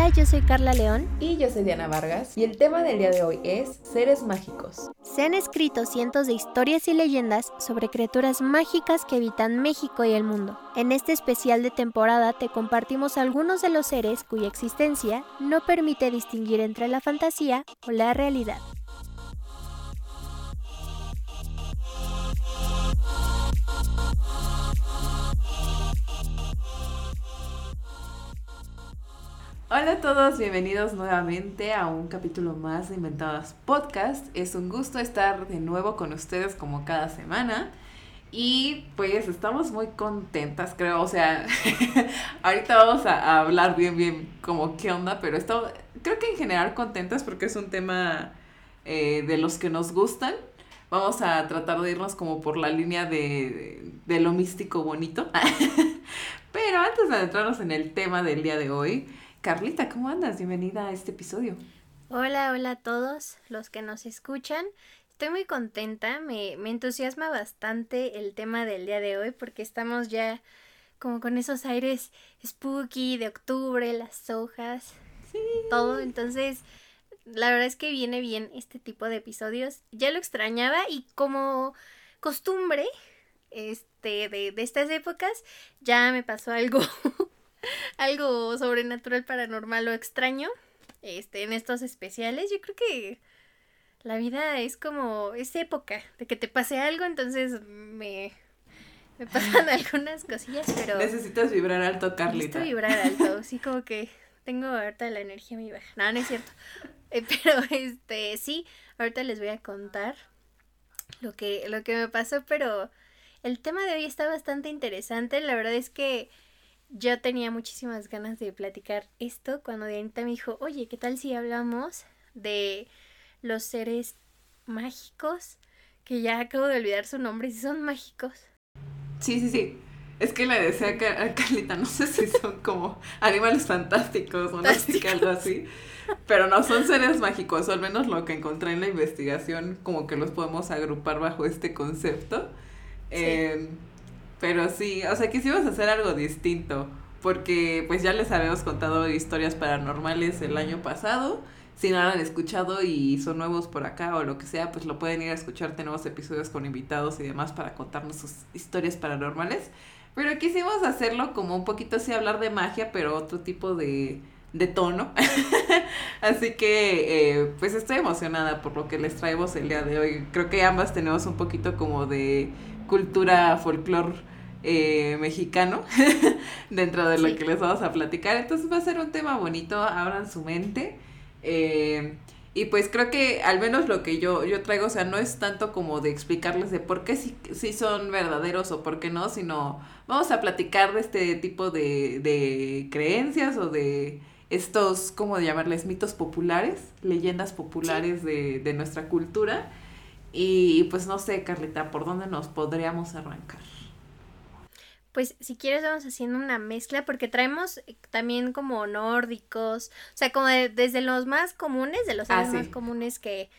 Hola, yo soy Carla León. Y yo soy Diana Vargas. Y el tema del día de hoy es seres mágicos. Se han escrito cientos de historias y leyendas sobre criaturas mágicas que habitan México y el mundo. En este especial de temporada te compartimos algunos de los seres cuya existencia no permite distinguir entre la fantasía o la realidad. Hola a todos, bienvenidos nuevamente a un capítulo más de Inventadas Podcast. Es un gusto estar de nuevo con ustedes como cada semana. Y pues estamos muy contentas, creo. O sea, ahorita vamos a, hablar bien, bien como qué onda, pero creo que en general contentas porque es un tema eh, de los que nos gustan. Vamos a tratar de irnos como por la línea de, de lo místico bonito. pero antes de adentrarnos en el tema del día de hoy, Carlita, ¿cómo andas? Bienvenida a este episodio. Hola, hola a todos los que nos escuchan. Estoy muy contenta, me, me entusiasma bastante el tema del día de hoy porque estamos ya como con esos aires spooky de octubre, las hojas, todo. Entonces, la verdad es que viene bien este tipo de episodios. Ya lo extrañaba y como costumbre este, de, de estas épocas, ya me pasó algo algo sobrenatural, paranormal o extraño este, en estos especiales. Yo creo que la vida es como, es época de que te pase algo, entonces me, me pasan algunas cosillas, pero... Necesitas vibrar alto, Carlita. Necesito vibrar alto, sí, como que tengo ahorita la energía muy baja. No, no es cierto. Eh, pero, este, sí, ahorita les voy a contar lo que, lo que me pasó, pero el tema de hoy está bastante interesante. La verdad es que yo tenía muchísimas ganas de platicar esto cuando Dianita me dijo, oye, ¿qué tal si hablamos de los seres mágicos? Que ya acabo de olvidar su nombre, si son mágicos. Sí, sí, sí. Es que le decía a Carlita, no sé si son como animales fantásticos o no sé algo así. Pero no son seres mágicos, o al menos lo que encontré en la investigación, como que los podemos agrupar bajo este concepto. Eh, pero sí, o sea, quisimos hacer algo distinto, porque pues ya les habíamos contado historias paranormales el año pasado. Si no lo han escuchado y son nuevos por acá o lo que sea, pues lo pueden ir a escuchar. Tenemos episodios con invitados y demás para contarnos sus historias paranormales. Pero quisimos hacerlo como un poquito así, hablar de magia, pero otro tipo de, de tono. Así que, eh, pues estoy emocionada por lo que les traemos el día de hoy. Creo que ambas tenemos un poquito como de cultura folclore eh, mexicano dentro de lo que les vamos a platicar. Entonces va a ser un tema bonito, abran su mente. Eh, y pues creo que al menos lo que yo, yo traigo, o sea, no es tanto como de explicarles de por qué sí, son verdaderos o por qué no, sino vamos a platicar de este tipo de, de creencias o de estos, ¿cómo llamarles? Mitos populares, leyendas populares de, de nuestra cultura. Y pues no sé, Carlita, ¿por dónde nos podríamos arrancar? Pues si quieres vamos haciendo una mezcla porque traemos eh, también como nórdicos, o sea, como desde los más comunes, de los ah, más comunes que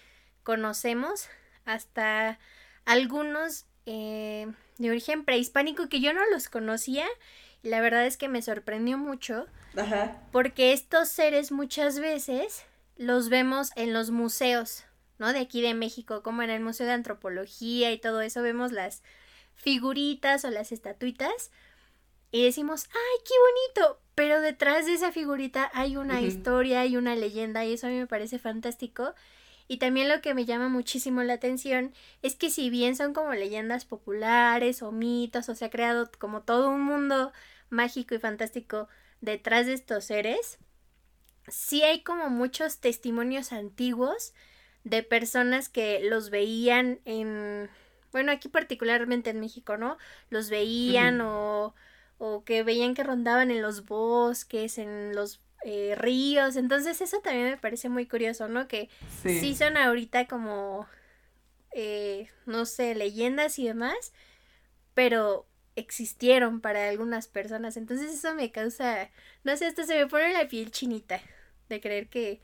conocemos, hasta algunos eh, de origen prehispánico que yo no los conocía y la verdad es que me sorprendió mucho Ajá. porque estos seres muchas veces los vemos en los museos, ¿no? De aquí de México, como en el Museo de Antropología y todo eso, vemos las figuritas o las estatuitas y decimos, ¡ay, qué bonito! Pero detrás de esa figurita hay una historia, hay una leyenda y eso a mí me parece fantástico. Y también lo que me llama muchísimo la atención es que si bien son como leyendas populares o mitos o se ha creado como todo un mundo mágico y fantástico detrás de estos seres, sí hay como muchos testimonios antiguos de personas que los veían en bueno, aquí particularmente en México, ¿no? Los veían o, o que veían que rondaban en los bosques, en los eh, ríos, entonces eso también me parece muy curioso, ¿no? Que sí, son ahorita como, eh, no sé, leyendas y demás, pero existieron para algunas personas, entonces eso me causa, no sé, hasta se me pone la piel chinita de creer que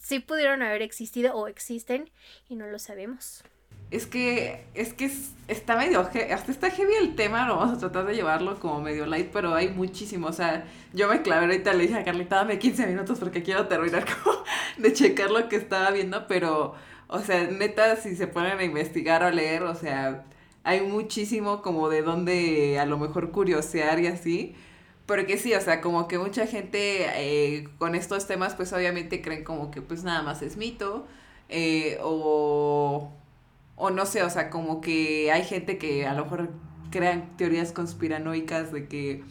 sí pudieron haber existido o existen y no lo sabemos. Es que, es que está medio, hasta está heavy el tema, lo vamos a tratar de llevarlo como medio light, pero hay muchísimo, o sea, yo me clavé ahorita, le dije a Carlita, dame 15 minutos porque quiero terminar como de checar lo que estaba viendo, pero, o sea, neta, si se ponen a investigar o leer, o sea, hay muchísimo como de dónde a lo mejor curiosear y así, porque sí, o sea, como que mucha gente eh, con estos temas, pues obviamente creen como que pues nada más es mito, eh, o o no sé, o sea, como que hay gente que a lo mejor crean teorías conspiranoicas de que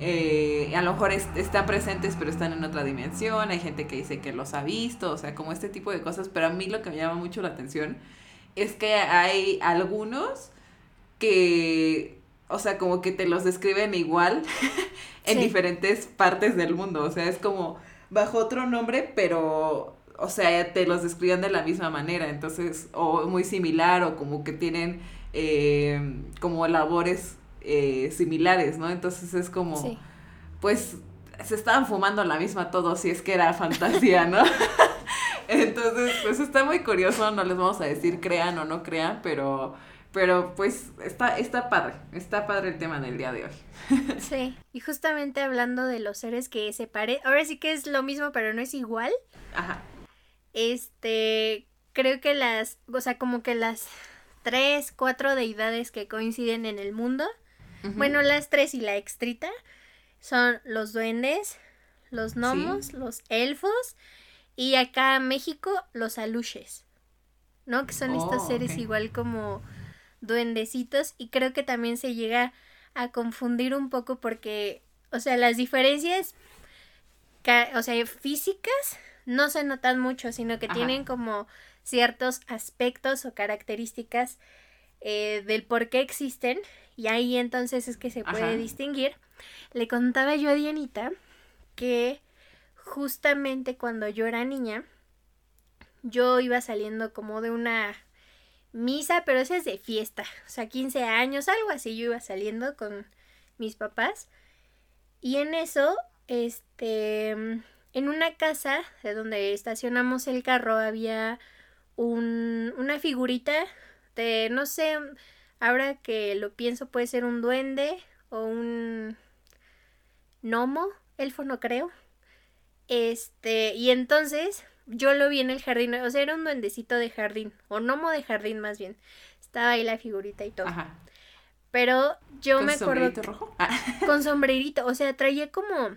eh, a lo mejor están presentes pero están en otra dimensión, hay gente que dice que los ha visto, o sea, como este tipo de cosas, pero a mí lo que me llama mucho la atención es que hay algunos que, o sea, como que te los describen igual en diferentes partes del mundo, o sea, es como bajo otro nombre, pero o sea, te los describen de la misma manera, entonces, o muy similar, o como que tienen eh, como labores eh, similares, ¿no? Entonces es como, pues, se estaban fumando la misma todos, si es que era fantasía, ¿no? entonces, pues está muy curioso, no les vamos a decir crean o no crean, pero... Pero pues está, está padre, está padre el tema del día de hoy. Sí, y justamente hablando de los seres que se parecen, ahora sí que es lo mismo, pero no es igual. Ajá. Este, creo que las, o sea, como que las tres, cuatro deidades que coinciden en el mundo, bueno, las tres y la extrita, son los duendes, los gnomos, los elfos y acá en México los aluches, ¿no? Que son estos oh, seres igual como duendecitos y creo que también se llega a confundir un poco porque, o sea, las diferencias, o sea, físicas no se notan mucho, sino que tienen como ciertos aspectos o características eh, del por qué existen y ahí entonces es que se puede distinguir. Le contaba yo a Dianita que justamente cuando yo era niña, yo iba saliendo como de una misa, pero esa es de fiesta, o sea, 15 años, algo así, yo iba saliendo con mis papás y en eso, este, en una casa de donde estacionamos el carro había un, una figurita de, no sé, ahora que lo pienso puede ser un duende o un gnomo, elfo no creo. Este, y entonces yo lo vi en el jardín, o sea, era un duendecito de jardín, o gnomo de jardín más bien. Estaba ahí la figurita y todo. Ajá. Pero yo me acuerdo. ¿Con sombrerito rojo? Con sombrerito, o sea, traía como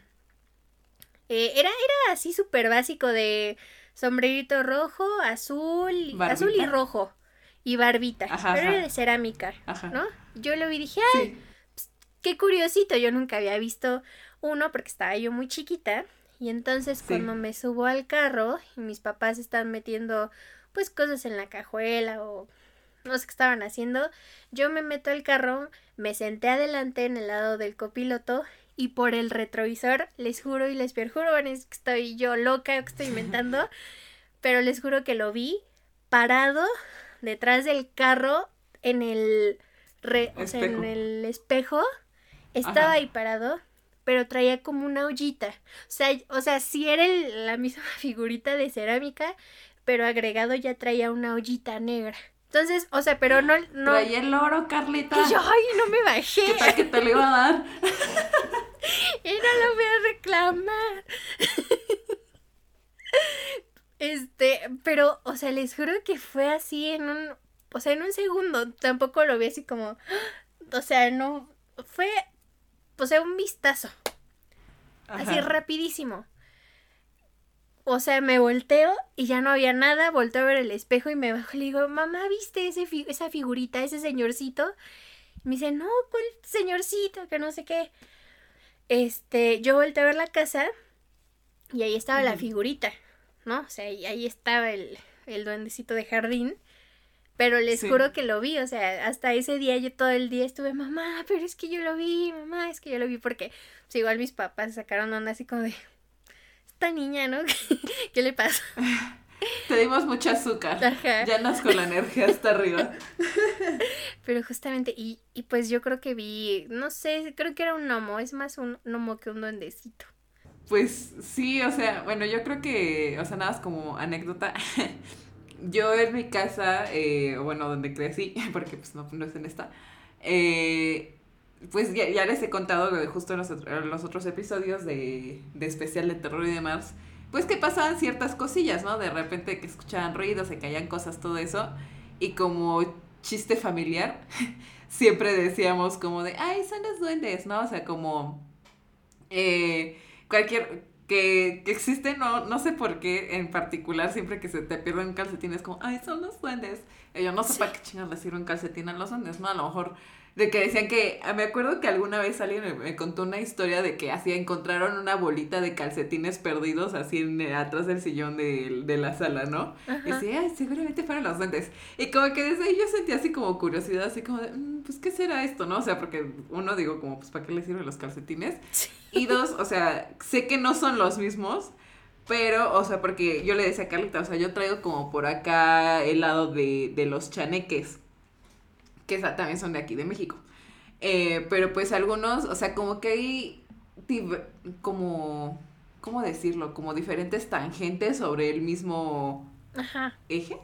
eh, era, era así súper básico de sombrerito rojo, azul, azul y rojo. Y barbita. pero era de cerámica, ¿no? Yo lo vi y dije, ay, pues, qué curiosito. Yo nunca había visto uno porque estaba yo muy chiquita. Y entonces cuando me subo al carro y mis papás están metiendo pues cosas en la cajuela o no sé qué estaban haciendo, yo me meto al carro, me senté adelante en el lado del copiloto y por el retrovisor, les juro y les perjuro, es que estoy yo loca, que estoy inventando, pero les juro que lo vi parado detrás del carro en el, en el espejo, estaba ahí parado, pero traía como una ollita, o sea, o sea, sí era la misma figurita de cerámica, pero agregado ya traía una ollita negra. Entonces, o sea, pero no. no... Traía el oro, Carlita. Y yo, ay, no me bajé. ¿Qué tal que te lo iba a dar? y no lo voy a reclamar. este, pero, o sea, les juro que fue así en un. O sea, en un segundo. Tampoco lo vi así como. O sea, no. Fue. O sea, un vistazo. Así rapidísimo. O sea, me volteo y ya no había nada, volteo a ver el espejo y me bajo y le digo, mamá, ¿viste ese esa figurita, ese señorcito? Y me dice, no, ¿cuál señorcito? Que no sé qué. Este, yo volteé a ver la casa y ahí estaba la figurita, ¿no? O sea, y ahí estaba el, el duendecito de jardín. Pero les juro que lo vi, o sea, hasta ese día yo todo el día estuve, mamá, pero es que yo lo vi, mamá, es que yo lo vi, porque pues, igual mis papás sacaron onda así como de, esta niña, ¿no? ¿Qué le pasa? Te dimos mucho azúcar. Ya nos con la energía hasta arriba. Pero justamente, y, y pues yo creo que vi, no sé, creo que era un gnomo, es más un gnomo que un duendecito. Pues sí, o sea, bueno, yo creo que, o sea, nada más como anécdota. yo en mi casa, eh, bueno, donde crecí, porque pues no, no es en esta, eh, pues ya, ya, les he contado justo en los, en los otros episodios de, de especial de terror y demás, pues que pasaban ciertas cosillas, ¿no? De repente que escuchaban ruidos, se caían cosas, todo eso, y como chiste familiar, siempre decíamos como de, ay, son los duendes, ¿no? O sea, como eh, cualquier que, que existe, no, no sé por qué en particular, siempre que se te pierde un calcetín es como, ay, son los duendes. Y yo no sé para qué chingados le sirve un calcetín a los duendes, ¿no? A lo mejor de que decían que, ah, me acuerdo que alguna vez alguien me, contó una historia de que así encontraron una bolita de calcetines perdidos así en, eh, atrás del sillón de, de la sala, ¿no? Y decía, ay, seguramente fueron los duendes. Y como que desde ahí yo sentía así como curiosidad, así como de, mm, pues, ¿qué será esto, no? O sea, porque uno digo como, pues, ¿para qué le sirven los calcetines? Y dos, o sea, sé que no son los mismos, pero, o sea, porque yo le decía a Carlita, o sea, yo traigo como por acá el lado de, de los chaneques que también son de aquí, de México. Eh, pero pues algunos, o sea, como que hay como, ¿cómo decirlo? Como diferentes tangentes sobre el mismo eje.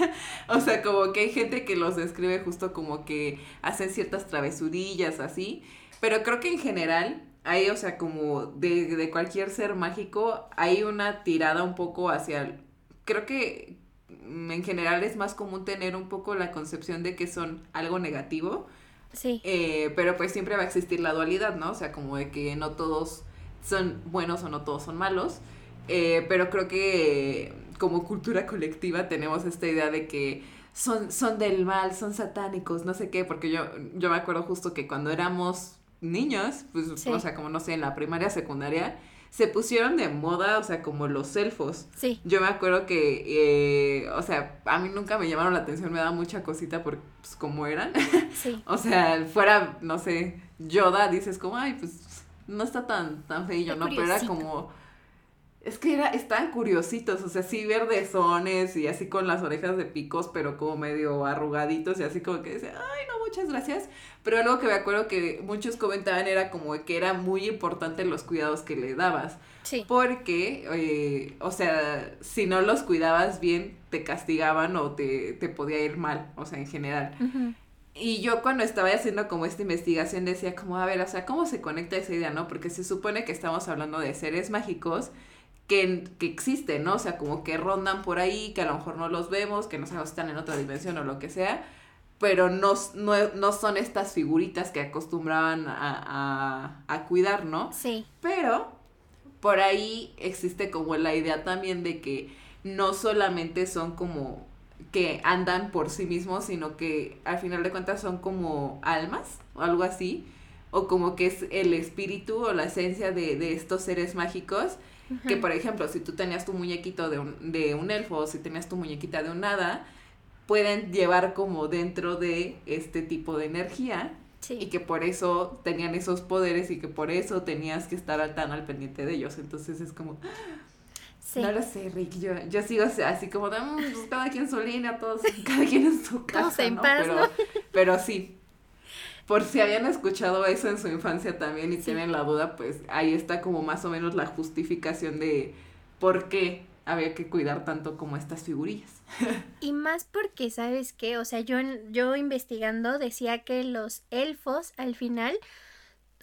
o sea, como que hay gente que los describe justo como que hacen ciertas travesurillas así. Pero creo que en general hay, o sea, como de, de cualquier ser mágico, hay una tirada un poco hacia... Creo que en general es más común tener un poco la concepción de que son algo negativo. Sí. Eh, pero pues siempre va a existir la dualidad, ¿no? O sea, como de que no todos son buenos o no todos son malos. Eh, pero creo que como cultura colectiva tenemos esta idea de que son, son del mal, son satánicos, no sé qué, porque yo, yo me acuerdo justo que cuando éramos niños, pues, o sea, como no sé, en la primaria, secundaria, se pusieron de moda, o sea, como los elfos. Sí. Yo me acuerdo que, eh, o sea, a mí nunca me llamaron la atención, me daba mucha cosita por pues, cómo eran. Sí. o sea, fuera, no sé, Yoda, dices como, ay, pues no está tan, tan feillo, ¿no? Pero era como es que era, estaban curiositos, o sea, sí verdezones y así con las orejas de picos, pero como medio arrugaditos y así como que decía, ay, no, muchas gracias. Pero algo que me acuerdo que muchos comentaban era como que era muy importante los cuidados que le dabas. Sí. Porque, eh, o sea, si no los cuidabas bien, te castigaban o te, te podía ir mal, o sea, en general. Y yo cuando estaba haciendo como esta investigación decía como, a ver, o sea, ¿cómo se conecta esa idea, no? Porque se supone que estamos hablando de seres mágicos que, que existen, ¿no? O sea, como que rondan por ahí, que a lo mejor no los vemos, que no sabemos si están en otra dimensión o lo que sea, pero no, no, son estas figuritas que acostumbraban a, a, cuidar, ¿no? Sí. Pero por ahí existe como la idea también de que no solamente son como que andan por sí mismos, sino que al final de cuentas son como almas o algo así, o como que es el espíritu o la esencia de, de estos seres mágicos que por ejemplo, si tú tenías tu muñequito de un, de un elfo o si tenías tu muñequita de un hada, pueden llevar como dentro de este tipo de energía. Y que por eso tenían esos poderes y que por eso tenías que estar tan al pendiente de ellos. Entonces es como... No lo sé, Rick. Yo, yo sigo así como de, mm, pues cada quien su línea, todos, cada quien en su casa. en paz, pero, pero sí, por si habían escuchado eso en su infancia también y tienen la duda, pues ahí está como más o menos la justificación de por qué había que cuidar tanto como estas figurillas. Y más porque, ¿sabes qué? O sea, yo, yo investigando decía que los elfos al final,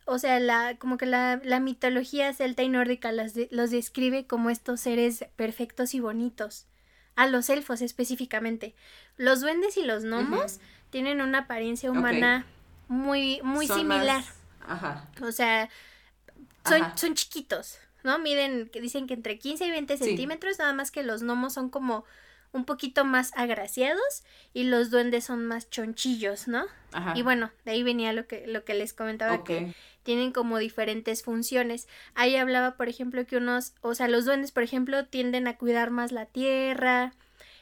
o sea, la, como que la, la mitología celta y nórdica los, los describe como estos seres perfectos y bonitos. A los elfos específicamente. Los duendes y los gnomos tienen una apariencia humana muy, muy similar. ajá. O sea, son, son chiquitos, ¿no? Miden, que dicen que entre 15 y 20 centímetros, nada más que los gnomos son como un poquito más agraciados y los duendes son más chonchillos, ¿no? Ajá. Y bueno, de ahí venía lo que, lo que les comentaba, que tienen como diferentes funciones. Ahí hablaba, por ejemplo, que unos, o sea, los duendes, por ejemplo, tienden a cuidar más la tierra,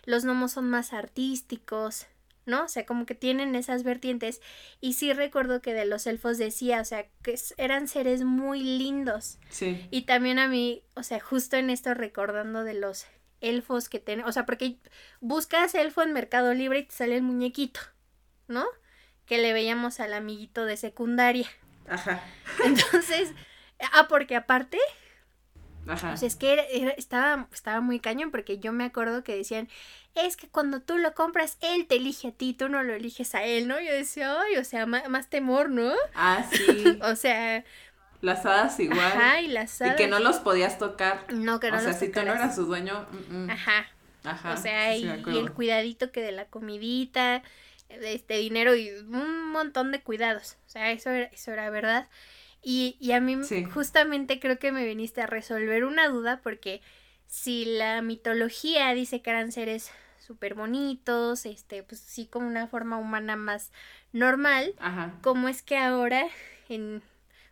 los gnomos son más artísticos, ¿no? O sea, como que tienen esas vertientes. Y sí recuerdo que de los elfos decía, o sea, que eran seres muy lindos. Sí. Y también a mí, o sea, justo en esto recordando de los elfos que tienen, o sea, porque buscas elfo en Mercado Libre y te sale el muñequito, ¿no? Que le veíamos al amiguito de secundaria. Ajá. Entonces, ah, porque aparte, Ajá. O sea, es que estaba, estaba muy cañón porque yo me acuerdo que decían, es que cuando tú lo compras, él te elige a ti, tú no lo eliges a él, ¿no? Yo decía, ay, o sea, más, temor, ¿no? Ah, sí. o sea... Las hadas igual. Ajá, y las hadas. Y que no los podías tocar. No, que no O sea, si tú no eras su dueño. Ajá. Ajá. O sea, y, el cuidadito que de la comidita, este dinero y un montón de cuidados. O sea, eso era, eso era verdad. Y, y a mí justamente creo que me viniste a resolver una duda porque si la mitología dice que eran seres súper bonitos, este, pues sí como una forma humana más normal, Ajá. ¿cómo es que ahora en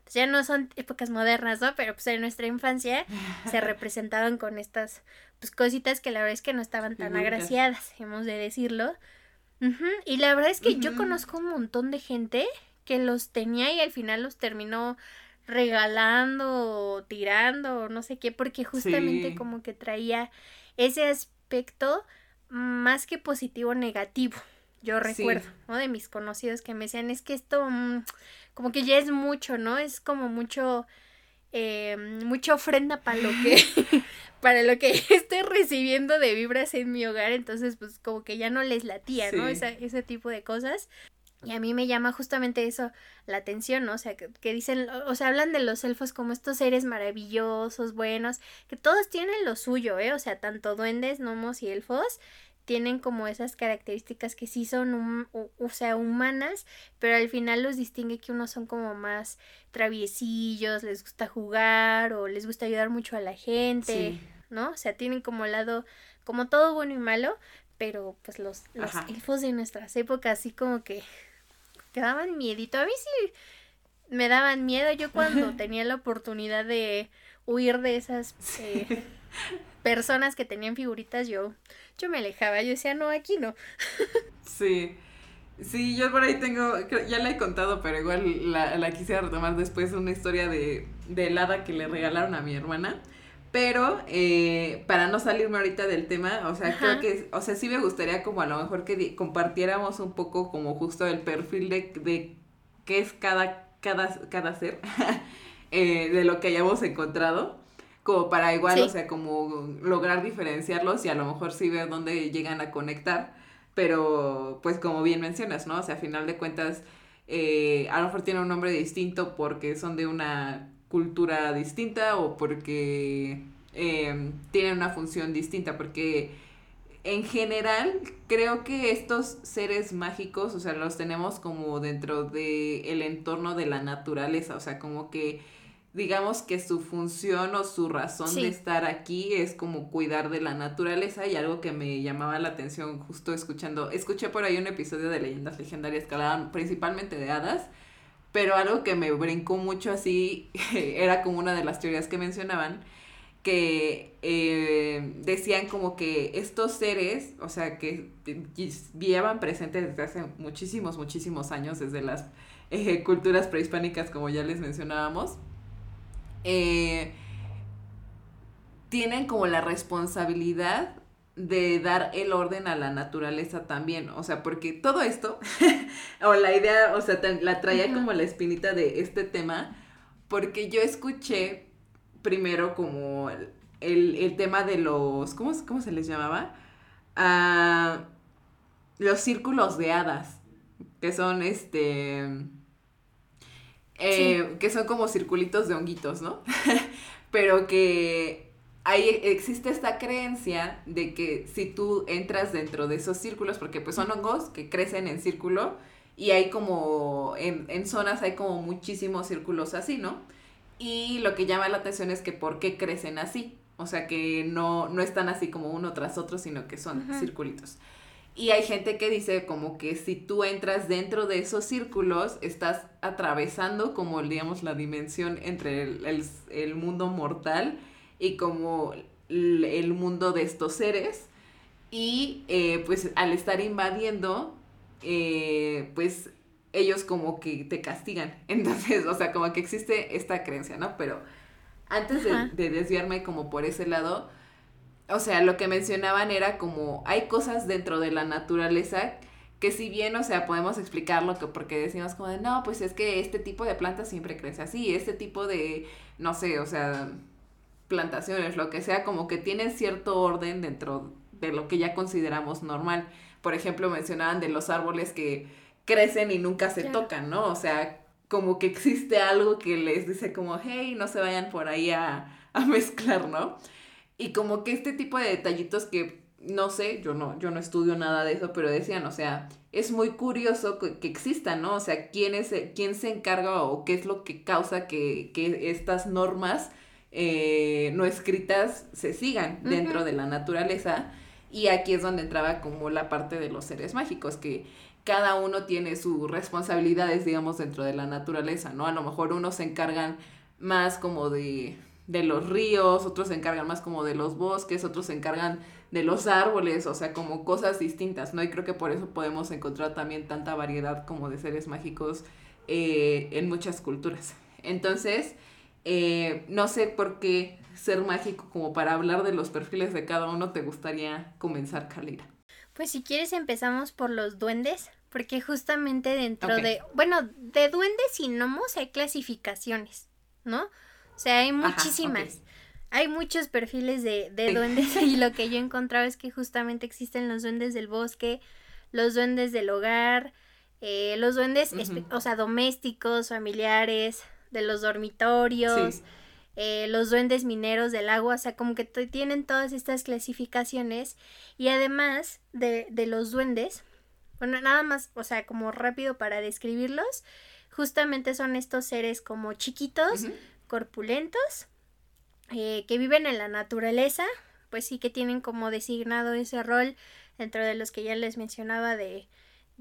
pues ya no son épocas modernas, ¿no? Pero pues en nuestra infancia se representaban con estas pues cositas que la verdad es que no estaban tan agraciadas, hemos de decirlo. Y la verdad es que yo conozco un montón de gente que los tenía y al final los terminó regalando o tirando o no sé qué, porque justamente como que traía ese aspecto más que positivo negativo. Yo recuerdo, ¿no? De mis conocidos que me decían, es que esto mm, como que ya es mucho, ¿no? Es como mucho, eh, mucha ofrenda para lo que, para lo que estoy recibiendo de vibras en mi hogar, entonces pues como que ya no les latía, ¿no? ese tipo de cosas. Y a mí me llama justamente eso la atención, ¿no? O sea, que, dicen, o sea, hablan de los elfos como estos seres maravillosos, buenos, que todos tienen lo suyo, ¿eh? O sea, tanto duendes, gnomos y elfos tienen como esas características que sí son, o, sea, humanas, pero al final los distingue que unos son como más traviesillos, les gusta jugar o les gusta ayudar mucho a la gente, ¿no? O sea, tienen como lado, como todo bueno y malo, pero pues los, los elfos de nuestras épocas así como que que daban miedito. A mí sí me daban miedo. Yo cuando tenía la oportunidad de huir de esas eh, personas que tenían figuritas, yo, yo me alejaba. Yo decía, no, aquí no. sí. Sí, yo por ahí tengo, ya la he contado, pero igual la, la quisiera retomar después, una historia de, de helada que le regalaron a mi hermana. Pero eh, para no salirme ahorita del tema, o sea, creo que, o sea, sí me gustaría como a lo mejor que compartiéramos un poco como justo el perfil de, de qué es cada, cada, cada ser, eh, de lo que hayamos encontrado, como para igual, o sea, como lograr diferenciarlos y a lo mejor sí ver dónde llegan a conectar, pero pues como bien mencionas, ¿no? O sea, a final de cuentas, eh, a lo mejor tiene un nombre distinto porque son de una cultura distinta o porque em, tienen una función distinta, porque en general creo que estos seres mágicos, o sea, los tenemos como dentro del el entorno de la naturaleza, o sea, como que digamos que su función o su razón de estar aquí es como cuidar de la naturaleza y algo que me llamaba la atención justo escuchando, escuché por ahí un episodio de leyendas legendarias que hablaban principalmente de hadas pero algo que me brincó mucho así era como una de las teorías que mencionaban, que eh, decían como que estos seres, o sea, que llevan presentes desde hace muchísimos, muchísimos años, desde las eh, culturas prehispánicas, como ya les mencionábamos, eh, tienen como la responsabilidad de dar el orden a la naturaleza también, o sea, porque todo esto, o la idea, o sea, la traía como la espinita de este tema, porque yo escuché primero como el, tema de los, ¿cómo, cómo se les llamaba? Ah, los círculos de hadas, que son este... Eh, que son como circulitos de honguitos, ¿no? Pero que ahí existe esta creencia de que si tú entras dentro de esos círculos, porque pues son hongos que crecen en círculo y hay como, en, en zonas hay como muchísimos círculos así, ¿no? Y lo que llama la atención es que por qué crecen así, o sea que no, no están así como uno tras otro, sino que son circulitos. Y hay gente que dice como que si tú entras dentro de esos círculos, estás atravesando como, digamos, la dimensión entre el, el, el mundo mortal y como el mundo de estos seres. Y eh, pues al estar invadiendo, eh, pues ellos como que te castigan. Entonces, o sea, como que existe esta creencia, ¿no? Pero antes de, de, desviarme como por ese lado, o sea, lo que mencionaban era como hay cosas dentro de la naturaleza que si bien, o sea, podemos explicarlo que porque decimos como de, no, pues es que este tipo de planta siempre crece así, este tipo de, no sé, o sea, plantaciones, lo que sea, como que tienen cierto orden dentro de lo que ya consideramos normal. Por ejemplo, mencionaban de los árboles que crecen y nunca se tocan, ¿no? O sea, como que existe algo que les dice como, hey, no se vayan por ahí a, a mezclar, ¿no? Y como que este tipo de detallitos que no sé, yo no, yo no estudio nada de eso, pero decían, o sea, es muy curioso que, que existan, ¿no? O sea, ¿quién, es, quién se encarga o qué es lo que causa que, que estas normas eh, no escritas se sigan dentro de la naturaleza. Y aquí es donde entraba como la parte de los seres mágicos, que cada uno tiene sus responsabilidades, digamos, dentro de la naturaleza, ¿no? A lo mejor unos se encargan más como de, de los ríos, otros se encargan más como de los bosques, otros se encargan de los árboles, o sea, como cosas distintas, ¿no? Y creo que por eso podemos encontrar también tanta variedad como de seres mágicos eh, en muchas culturas. Entonces, eh, no sé por qué ser mágico como para hablar de los perfiles de cada uno te gustaría comenzar, Kalira. Pues si quieres empezamos por los duendes, porque justamente dentro de, bueno, de duendes y gnomos hay clasificaciones, ¿no? O sea, hay muchísimas. Hay muchos perfiles de, de duendes y lo que yo he encontrado es que justamente existen los duendes del bosque, los duendes del hogar, eh, los duendes, o sea, domésticos, familiares, de los dormitorios, eh, los duendes mineros del agua, o sea, como que tienen todas estas clasificaciones y además de, de los duendes, bueno, nada más, o sea, como rápido para describirlos, justamente son estos seres como chiquitos, corpulentos, eh, que viven en la naturaleza, pues sí que tienen como designado ese rol dentro de los que ya les mencionaba de,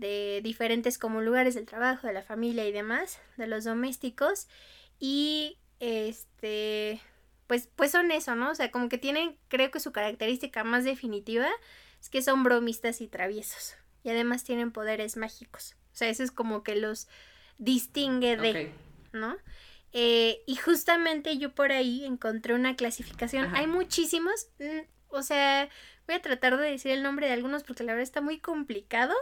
de diferentes como lugares del trabajo, de la familia y demás, de los domésticos. Y este, pues, pues son eso, ¿no? O sea, como que tienen, creo que su característica más definitiva es que son bromistas y traviesos. Y además tienen poderes mágicos. O sea, eso es como que los distingue de, ¿no? Eh, y justamente yo por ahí encontré una clasificación. Hay muchísimos. Mm, o sea, voy a tratar de decir el nombre de algunos porque la verdad está muy complicado.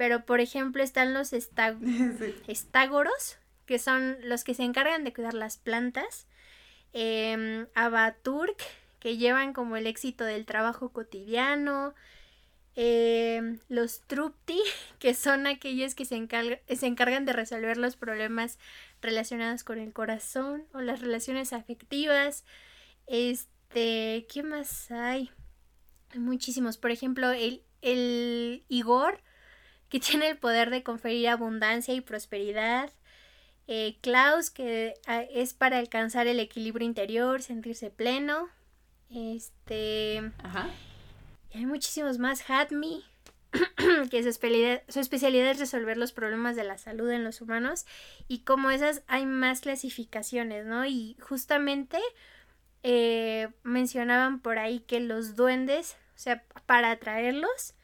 Pero, por ejemplo, están los estágoros, que son los que se encargan de cuidar las plantas. Eh, Abaturk, que llevan como el éxito del trabajo cotidiano. Em, los Trupti, que son aquellos que se, se encargan de resolver los problemas relacionados con el corazón o las relaciones afectivas. Este, ¿qué más hay? Hay muchísimos. Por ejemplo, el, el Igor, que tiene el poder de conferir abundancia y prosperidad. Eh, Klaus, que ah, es para alcanzar el equilibrio interior, sentirse pleno. Este. Ajá. Y hay muchísimos más. Hadmi, que su especialidad, su especialidad es resolver los problemas de la salud en los humanos. Y como esas hay más clasificaciones, ¿no? Y justamente eh, mencionaban por ahí que los duendes, o sea, para atraerlos,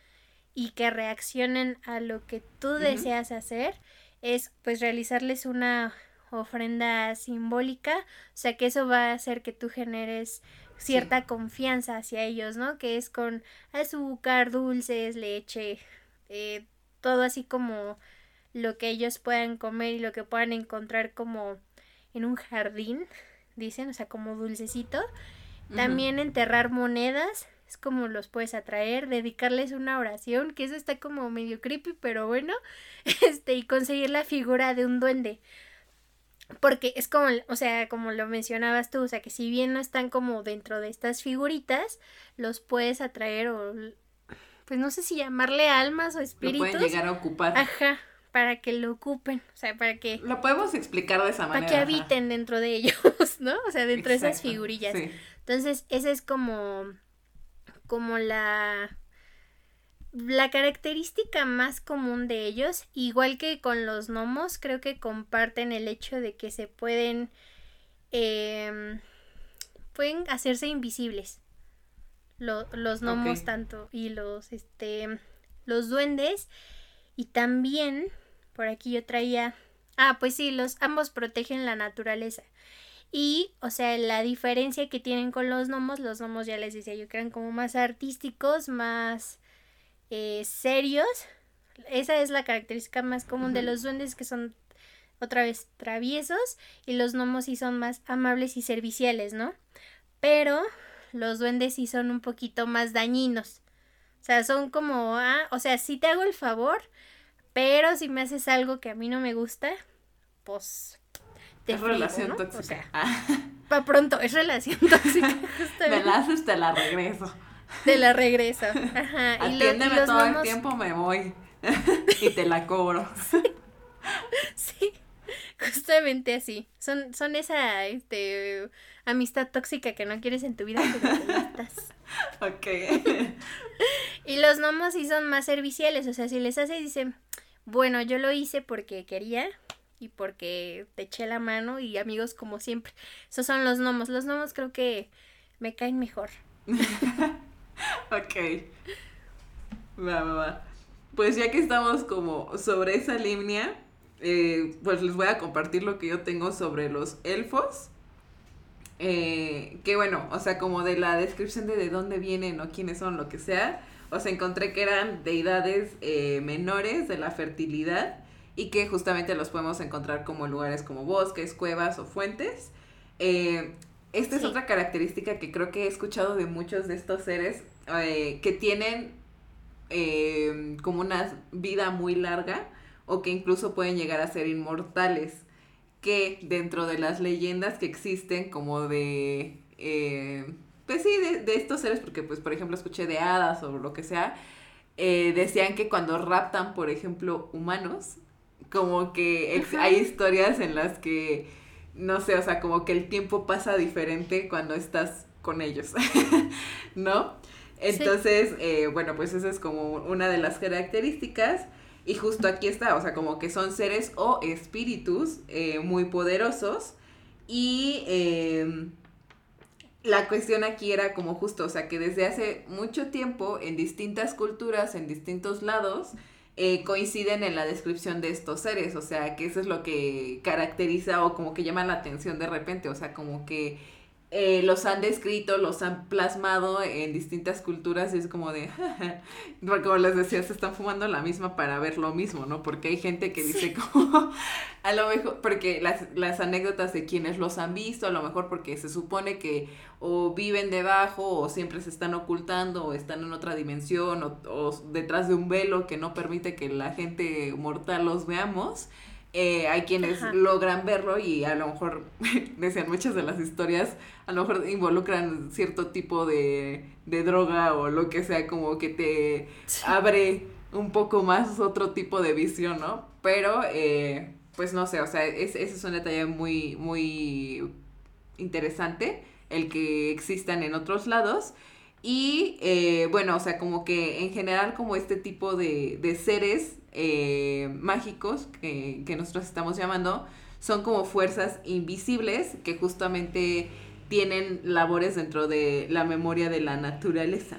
y que reaccionen a lo que tú deseas hacer es pues realizarles una ofrenda simbólica, o sea que eso va a hacer que tú generes cierta confianza hacia ellos, ¿no? Que es con azúcar, dulces, leche, eh, todo así como lo que ellos puedan comer y lo que puedan encontrar como en un jardín, dicen, o sea, como dulcecito. También enterrar monedas, es como los puedes atraer, dedicarles una oración, que eso está como medio creepy, pero bueno, este, y conseguir la figura de un duende. Porque es como, o sea, como lo mencionabas tú, o sea, que si bien no están como dentro de estas figuritas, los puedes atraer o, pues no sé si llamarle almas o espíritus. Lo pueden llegar a ocupar. Ajá, para que lo ocupen, o sea, para que... Lo podemos explicar de esa manera. Para que habiten dentro de ellos, ¿no? O sea, dentro de esas figurillas. Entonces, esa es como como la la característica más común de ellos, igual que con los gnomos, creo que comparten el hecho de que se pueden em, pueden hacerse invisibles. los gnomos tanto y los este los duendes y también por aquí yo traía ah pues sí los ambos protegen la naturaleza y, o sea, la diferencia que tienen con los gnomos, los gnomos ya les decía yo que eran como más artísticos, más eh, serios. Esa es la característica más común de los duendes que son otra vez traviesos y los gnomos sí son más amables y serviciales, ¿no? Pero los duendes sí son un poquito más dañinos. O sea, son como, ah, o sea, sí te hago el favor, pero si me haces algo que a mí no me gusta, pues te es relación tóxica. O sea, ah. para pronto, es relación tóxica. me la haces, te la regreso. Te la regreso. Ajá. Atiéndeme todo el tiempo, me voy. y te la cobro. sí. Justamente así. Son, son esa este, amistad tóxica que no quieres en tu vida, pero te estás. Ok. y los gnomos sí son más serviciales. O sea, si les hace, dicen, bueno, yo lo hice porque quería y porque te eché la mano y amigos como siempre. Esos son los gnomos. Los gnomos creo que me caen mejor. ok. Va, va, va. Pues ya que estamos como sobre esa línea, eh, pues les voy a compartir lo que yo tengo sobre los elfos. Eh, que bueno, o sea, como de la descripción de de dónde vienen o quiénes son, lo que sea. O sea, encontré que eran deidades eh, menores de la fertilidad y que justamente los podemos encontrar como lugares como bosques, cuevas o fuentes. esta es otra característica que creo que he escuchado de muchos de estos seres que tienen como una vida muy larga o que incluso pueden llegar a ser inmortales, que dentro de las leyendas que existen como de... Eh, pues sí, de, estos seres, porque pues por ejemplo escuché de hadas o lo que sea, eh, decían que cuando raptan, por ejemplo, humanos, como que hay historias en las que, no sé, o sea, como que el tiempo pasa diferente cuando estás con ellos, ¿no? Entonces, eh, bueno, pues esa es como una de las características. Y justo aquí está, o sea, como que son seres o espíritus eh, muy poderosos. Y em, la cuestión aquí era como justo, o sea, que desde hace mucho tiempo en distintas culturas, en distintos lados, eh, coinciden en la descripción de estos seres, o sea, que eso es lo que caracteriza o como que llama la atención de repente, o sea, como que eh, los han descrito, los han plasmado en distintas culturas y es como de, como les decía, se están fumando la misma para ver lo mismo, ¿no? Porque hay gente que dice como, a lo mejor, porque las, las anécdotas de quienes los han visto, a lo mejor porque se supone que o viven debajo o siempre se están ocultando o están en otra dimensión o, o detrás de un velo que no permite que la gente mortal los veamos. Eh, hay quienes logran verlo y a lo mejor, decían muchas de las historias, a lo mejor involucran cierto tipo de, de droga o lo que sea, como que te abre un poco más otro tipo de visión, ¿no? Pero, eh, pues no sé, o sea, ese es un detalle muy, muy interesante, el que existan en otros lados. Y eh, bueno, o sea, como que en general como este tipo de, de seres eh, mágicos que, nosotros estamos llamando son como fuerzas invisibles que justamente tienen labores dentro de la memoria de la naturaleza.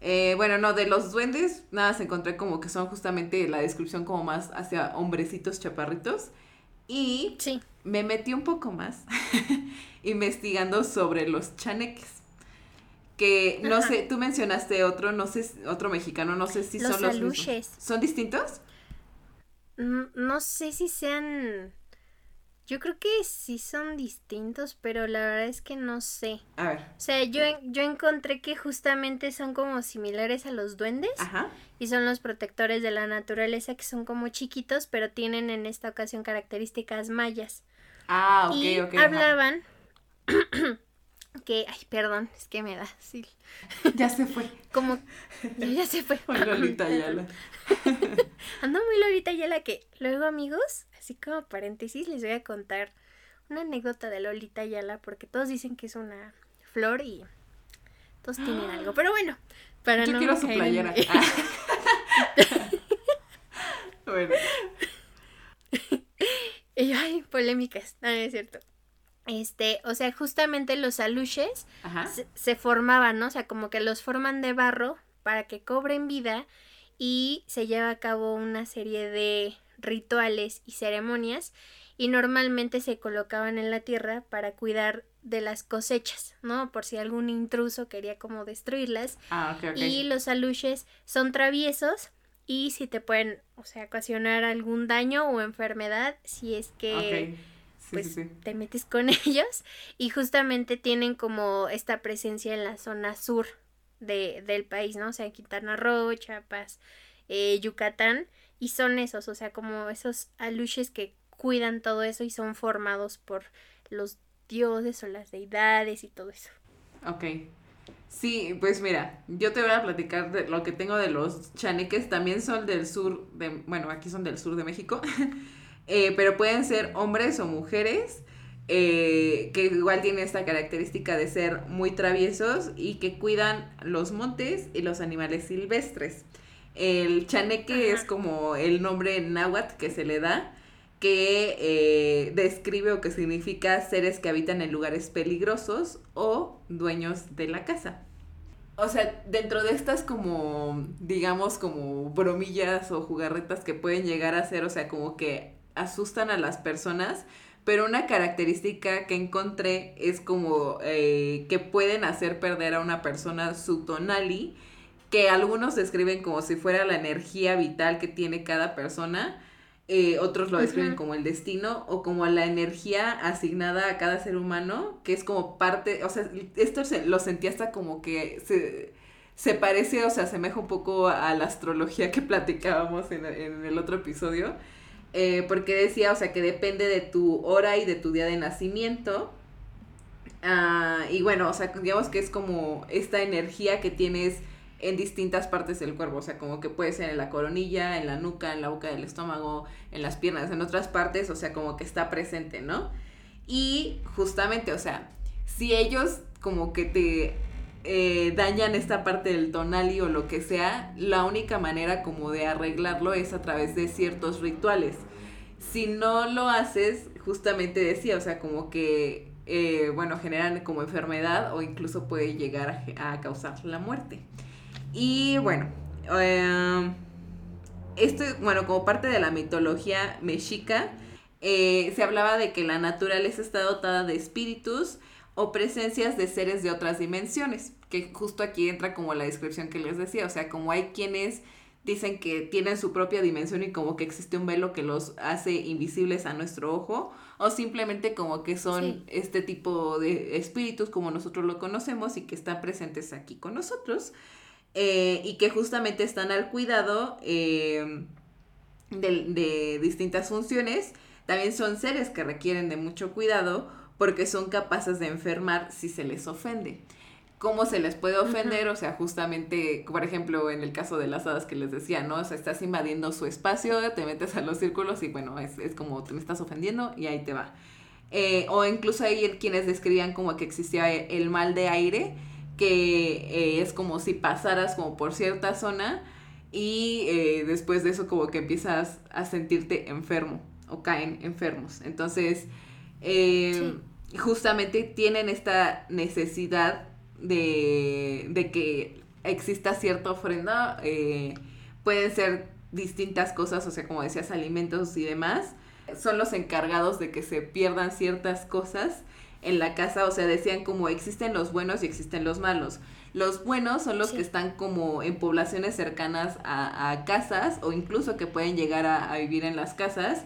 Eh, bueno, no, de los duendes, nada, se encontré como que son justamente la descripción como más hacia hombrecitos chaparritos. Y me metí un poco más investigando sobre los chaneques. Que no sé, tú mencionaste otro, no sé, otro mexicano, no sé si son los mismos. ¿Son distintos? No, sé si sean. Yo creo que sí son distintos, pero la verdad es que no sé. A ver. O sea, yo, yo encontré que justamente son como similares a los duendes. Ajá. Y son los protectores de la naturaleza que son como chiquitos, pero tienen en esta ocasión características mayas. Ah, ok, y Hablaban que, ay, perdón, es que me da, sí. Ya se fue. Como, ya, se fue. Lolita Yala. Ando muy Lolita Yala que luego, amigos, así como paréntesis, les voy a contar una anécdota de Lolita Yala porque todos dicen que es una flor y todos tienen algo. Pero bueno, para Yo no quiero su playera. bueno. Y ay, polémicas, no, no es cierto. Este, o sea, justamente los aluches se, formaban, ¿no? O sea, como que los forman de barro para que cobren vida y se lleva a cabo una serie de rituales y ceremonias y normalmente se colocaban en la tierra para cuidar de las cosechas, ¿no? Por si algún intruso quería como destruirlas. Ah, y los aluches son traviesos y si te pueden, o sea, ocasionar algún daño o enfermedad si es que pues te metes con ellos y justamente tienen como esta presencia en la zona sur de, del país, ¿no? O sea, Quintana Roo, Chiapas, eh, Yucatán y son esos, o sea, como esos aluches que cuidan todo eso y son formados por los dioses o las deidades y todo eso. Ok. Sí, pues mira, yo te voy a platicar de lo que tengo de los chaneques. También son del sur de, bueno, aquí son del sur de México, eh, pero pueden ser hombres o mujeres. Eh, que igual tienen esta característica de ser muy traviesos y que cuidan los montes y los animales silvestres. El chaneque es como el nombre náhuatl que se le da que eh, describe o que significa seres que habitan en lugares peligrosos o dueños de la casa. O sea, dentro de estas como, digamos, como bromillas o jugarretas que pueden llegar a ser, o sea, como que asustan a las personas, pero una característica que encontré es como eh, que pueden hacer perder a una persona su tonali, que algunos describen como si fuera la energía vital que tiene cada persona, eh, otros lo describen como el destino o como la energía asignada a cada ser humano, que es como parte, o sea, esto se, lo sentí hasta como que se, se parece o se asemeja un poco a la astrología que platicábamos en, el otro episodio, eh, porque decía, o sea, que depende de tu hora y de tu día de nacimiento. Ah, y bueno, o sea, digamos que es como esta energía que tienes en distintas partes del cuerpo, o sea, como que puede ser en la coronilla, en la nuca, en la boca del estómago, en las piernas, en otras partes, o sea, como que está presente, ¿no? Y justamente, o sea, si ellos como que te eh, dañan esta parte del tonali o lo que sea, la única manera como de arreglarlo es a través de ciertos rituales. Si no lo haces, justamente decía, o sea, como que, eh, bueno, generan como enfermedad o incluso puede llegar a causar la muerte. Y bueno, em, esto, bueno, como parte de la mitología mexica, eh, se hablaba de que la naturaleza está dotada de espíritus o presencias de seres de otras dimensiones, que justo aquí entra como la descripción que les decía, o sea, como hay quienes dicen que tienen su propia dimensión y como que existe un velo que los hace invisibles a nuestro ojo, o simplemente como que son este tipo de espíritus como nosotros lo conocemos y que están presentes aquí con nosotros. Eh, y que justamente están al cuidado eh, de, distintas funciones. También son seres que requieren de mucho cuidado porque son capaces de enfermar si se les ofende. ¿Cómo se les puede ofender? O sea, justamente, por ejemplo, en el caso de las hadas que les decía, ¿no? O sea, estás invadiendo su espacio, te metes a los círculos y bueno, es, como te me estás ofendiendo y ahí te va. Eh, o incluso hay quienes describían como que existía el mal de aire, que eh, es como si pasaras como por cierta zona y eh, después de eso como que empiezas a sentirte enfermo o caen enfermos. Entonces, eh, justamente tienen esta necesidad de, de que exista cierta ofrenda. pueden ser distintas cosas, o sea, como decías, alimentos y demás. Son los encargados de que se pierdan ciertas cosas en la casa, o sea, decían como existen los buenos y existen los malos. Los buenos son los que están como en poblaciones cercanas a, casas o incluso que pueden llegar a, vivir en las casas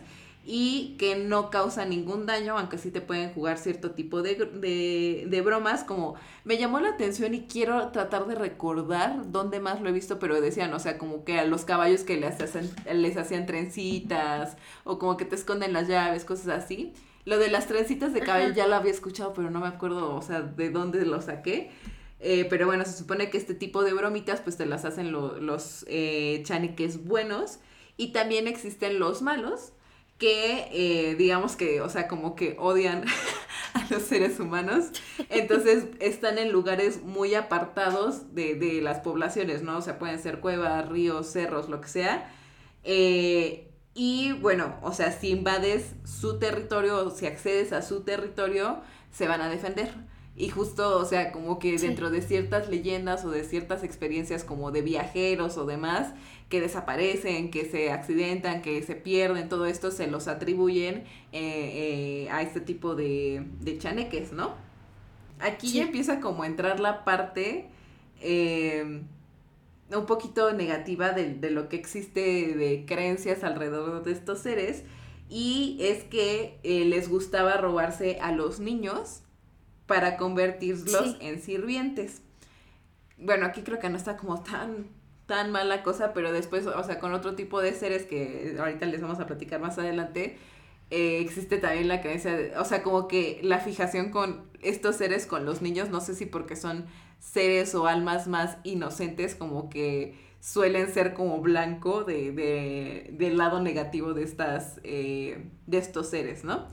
y que no causan ningún daño, aunque sí te pueden jugar cierto tipo de, de, bromas, como me llamó la atención y quiero tratar de recordar dónde más lo he visto, pero decían, o sea, como que a los caballos que les hacían, les hacían trencitas o como que te esconden las llaves, cosas así. Lo de las trencitas de cabello ya lo había escuchado, pero no me acuerdo, o sea, de dónde lo saqué. Eh, pero bueno, se supone que este tipo de bromitas pues te las hacen los eh, chaniques buenos. Y también existen los malos, que eh, digamos que, o sea, como que odian a los seres humanos. Entonces están en lugares muy apartados de, de, las poblaciones, ¿no? O sea, pueden ser cuevas, ríos, cerros, lo que sea. Eh, y bueno, o sea, si invades su territorio o si accedes a su territorio, se van a defender. Y justo, o sea, como que dentro de ciertas leyendas o de ciertas experiencias como de viajeros o demás, que desaparecen, que se accidentan, que se pierden, todo esto se los atribuyen eh, eh, a este tipo de, de chaneques, ¿no? Aquí ya empieza como a entrar la parte eh, un poquito negativa de, lo que existe de creencias alrededor de estos seres. y es que eh, les gustaba robarse a los niños para convertirlos en sirvientes. Bueno, aquí creo que no está como tan tan mala cosa, pero después, o sea, con otro tipo de seres que ahorita les vamos a platicar más adelante, eh, existe también la creencia, de, o sea, como que la fijación con estos seres, con los niños, no sé si porque son seres o almas más inocentes, como que suelen ser como blanco de, de del lado negativo de estas, eh, de estos seres, ¿no?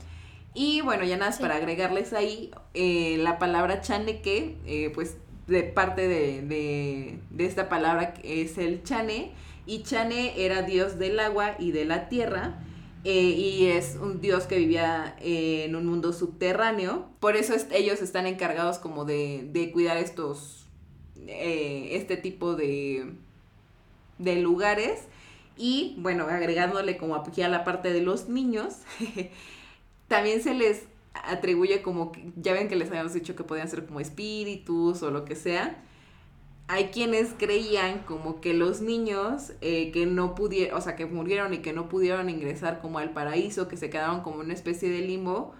Y bueno, ya nada, para agregarles ahí, eh, la palabra chaneque, eh, pues de parte de, de, de, esta palabra que es el chane, y chane era dios del agua y de la tierra, y es un dios que vivía en un mundo subterráneo, por eso ellos están encargados como de, de cuidar estos, este tipo de, de lugares. Y bueno, agregándole como aquí a la parte de los niños, también se les atribuye como, ya ven que les habíamos dicho que podían ser como espíritus o lo que sea. Hay quienes creían como que los niños eh, que no pudieron, o sea, que murieron y que no pudieron ingresar como al paraíso, que se quedaron como una especie de limbo,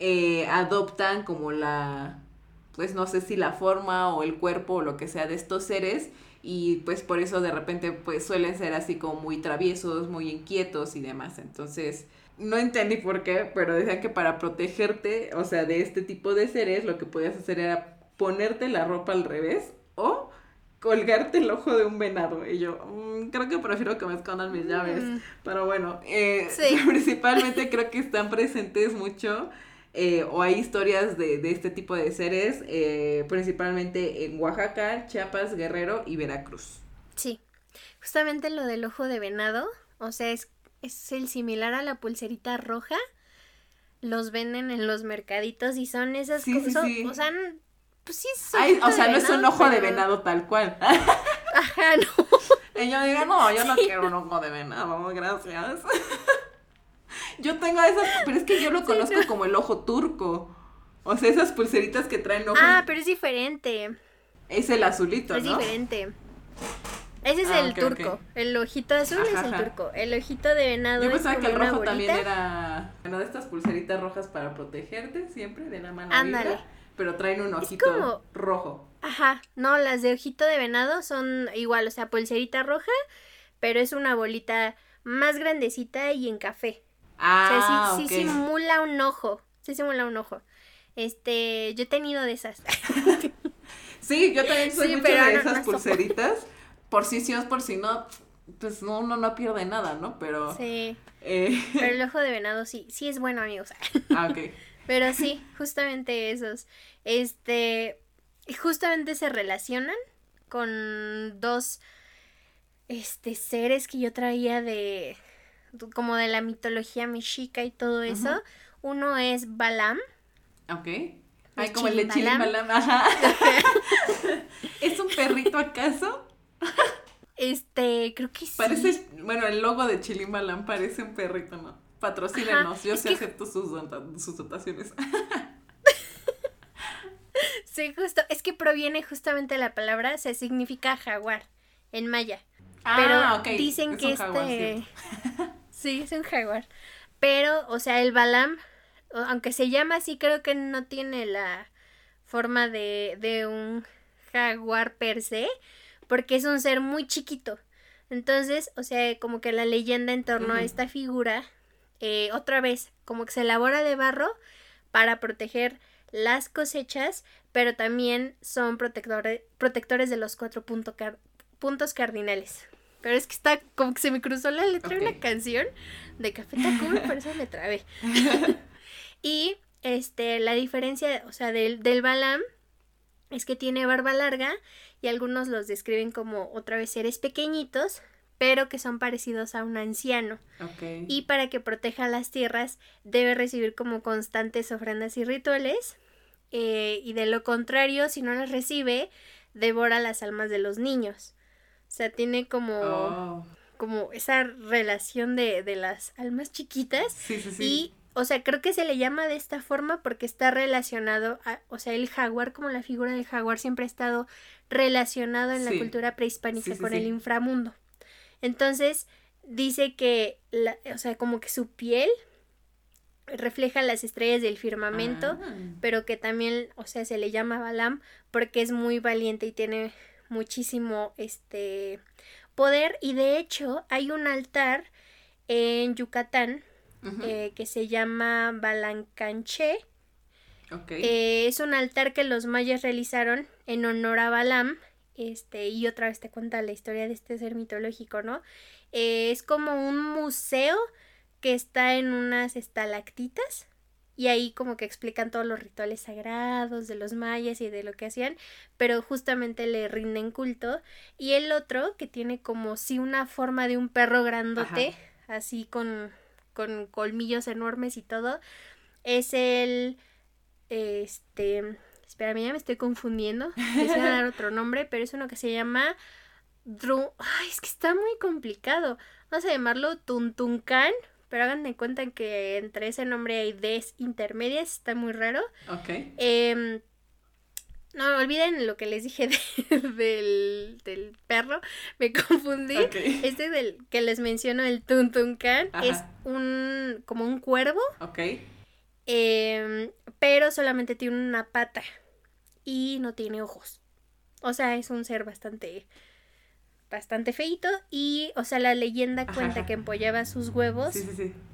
eh, adoptan como la, pues no sé si la forma o el cuerpo o lo que sea de estos seres y pues por eso de repente pues suelen ser así como muy traviesos, muy inquietos y demás. Entonces, no entendí por qué, pero decían que para protegerte, o sea, de este tipo de seres, lo que podías hacer era ponerte la ropa al revés o colgarte el ojo de un venado. Y yo, mm, creo que prefiero que me escondan mis llaves. Mm. Pero bueno, eh, principalmente creo que están presentes mucho eh, o hay historias de, de, este tipo de seres, eh, principalmente en Oaxaca, Chiapas, Guerrero y Veracruz. Sí, justamente lo del ojo de venado, o sea, es, es el similar a la pulserita roja, los venden en los mercaditos y son esas cosas, o sea, pues sí, o sea, no es un ojo de venado tal cual. Ajá, no. Y yo digo, no, yo no quiero un ojo de venado, gracias. Yo tengo esas, pero es que yo lo conozco como el ojo turco. O sea, esas pulseritas que traen ojo. Ah, pero es diferente. Es el azulito, ¿no? Es diferente. Ese es ah, el turco. El ojito azul es el turco. El ojito de venado. Yo pensaba que el rojo también era. Bueno, de estas pulseritas rojas para protegerte siempre de la mano. Ándale. pero traen un ojito rojo. Ajá. No, las de ojito de venado son igual, o sea, pulserita roja, pero es una bolita más grandecita y en café. Ah, sí, sí simula un ojo. Sí simula un ojo. Este, yo he tenido de esas. sí, yo también soy mucho de esas pulseritas. Por si sí o por si no, pues no, uno no pierde nada, ¿no? Pero. Sí. Eh, pero el ojo de venado sí, sí es bueno, amigos. ah, ok. Pero sí, justamente esos. Este. Justamente se relacionan con dos. Este, seres que yo traía de como de la mitología mexica y todo eso. Uno es Balam. Ok. Ay, como el de Chile Balam. Ajá. ¿Es un perrito acaso? Este, creo que sí. Parece, bueno, el logo de Chilimbalam parece un perrito, ¿no? Patrocínenos, yo sí acepto sus, sus dotaciones. sí, justo, es que proviene justamente de la palabra, se significa jaguar en maya. Ah, pero dicen que este Sí, es un jaguar. Pero, o sea, el Balam, aunque se llama así, creo que no tiene la forma de, de un jaguar per se, porque es un ser muy chiquito. Entonces, o sea, como que la leyenda en torno a esta figura, eh, otra vez, como que se elabora de barro para proteger las cosechas, pero también son protectores, protectores de los cuatro puntos cardinales. Pero es que está como que se me cruzó la letra de una canción de Café Tacuba, por eso me trabé. y este, la diferencia, o sea, del, del Balam es que tiene barba larga y algunos los describen como otra vez seres pequeñitos, pero que son parecidos a un anciano. Y para que proteja las tierras debe recibir como constantes ofrendas y rituales. Eh, y de lo contrario, si no las recibe, devora las almas de los niños. O sea, tiene como, oh. como esa relación de, de, las almas chiquitas. Sí, sí, sí. Y, o sea, creo que se le llama de esta forma porque está relacionado a, o sea, el jaguar como la figura del jaguar siempre ha estado relacionado en la cultura prehispánica con el inframundo. Entonces, dice que, la, o sea, como que su piel refleja las estrellas del firmamento, ah. pero que también, o sea, se le llama Balam porque es muy valiente y tiene muchísimo este poder y de hecho hay un altar en Yucatán eh, que se llama Eh, es un altar que los mayas realizaron en honor a Balam. Este, y otra vez te cuenta la historia de este ser mitológico, ¿no? Eh, es como un museo que está en unas estalactitas y ahí como que explican todos los rituales sagrados de los mayas y de lo que hacían, pero justamente le rinden culto. Y el otro, que tiene como si una forma de un perro grandote, así con, con colmillos enormes y todo, es el, este, espera, ya me estoy confundiendo, quisiera dar otro nombre, pero es uno que se llama Dru... Ay, es que está muy complicado. Vamos a llamarlo Tuntuncan pero hagan de cuenta que entre ese nombre hay Ds intermedias, está muy raro. Ok. Em, no, olviden lo que les dije del, del, perro, me confundí. Este del que les menciono, el Tuntuncan, es un como un cuervo. Ok. Em, pero solamente tiene una pata y no tiene ojos. O sea, es un ser bastante bastante feito y, o sea, la leyenda cuenta que empollaba sus huevos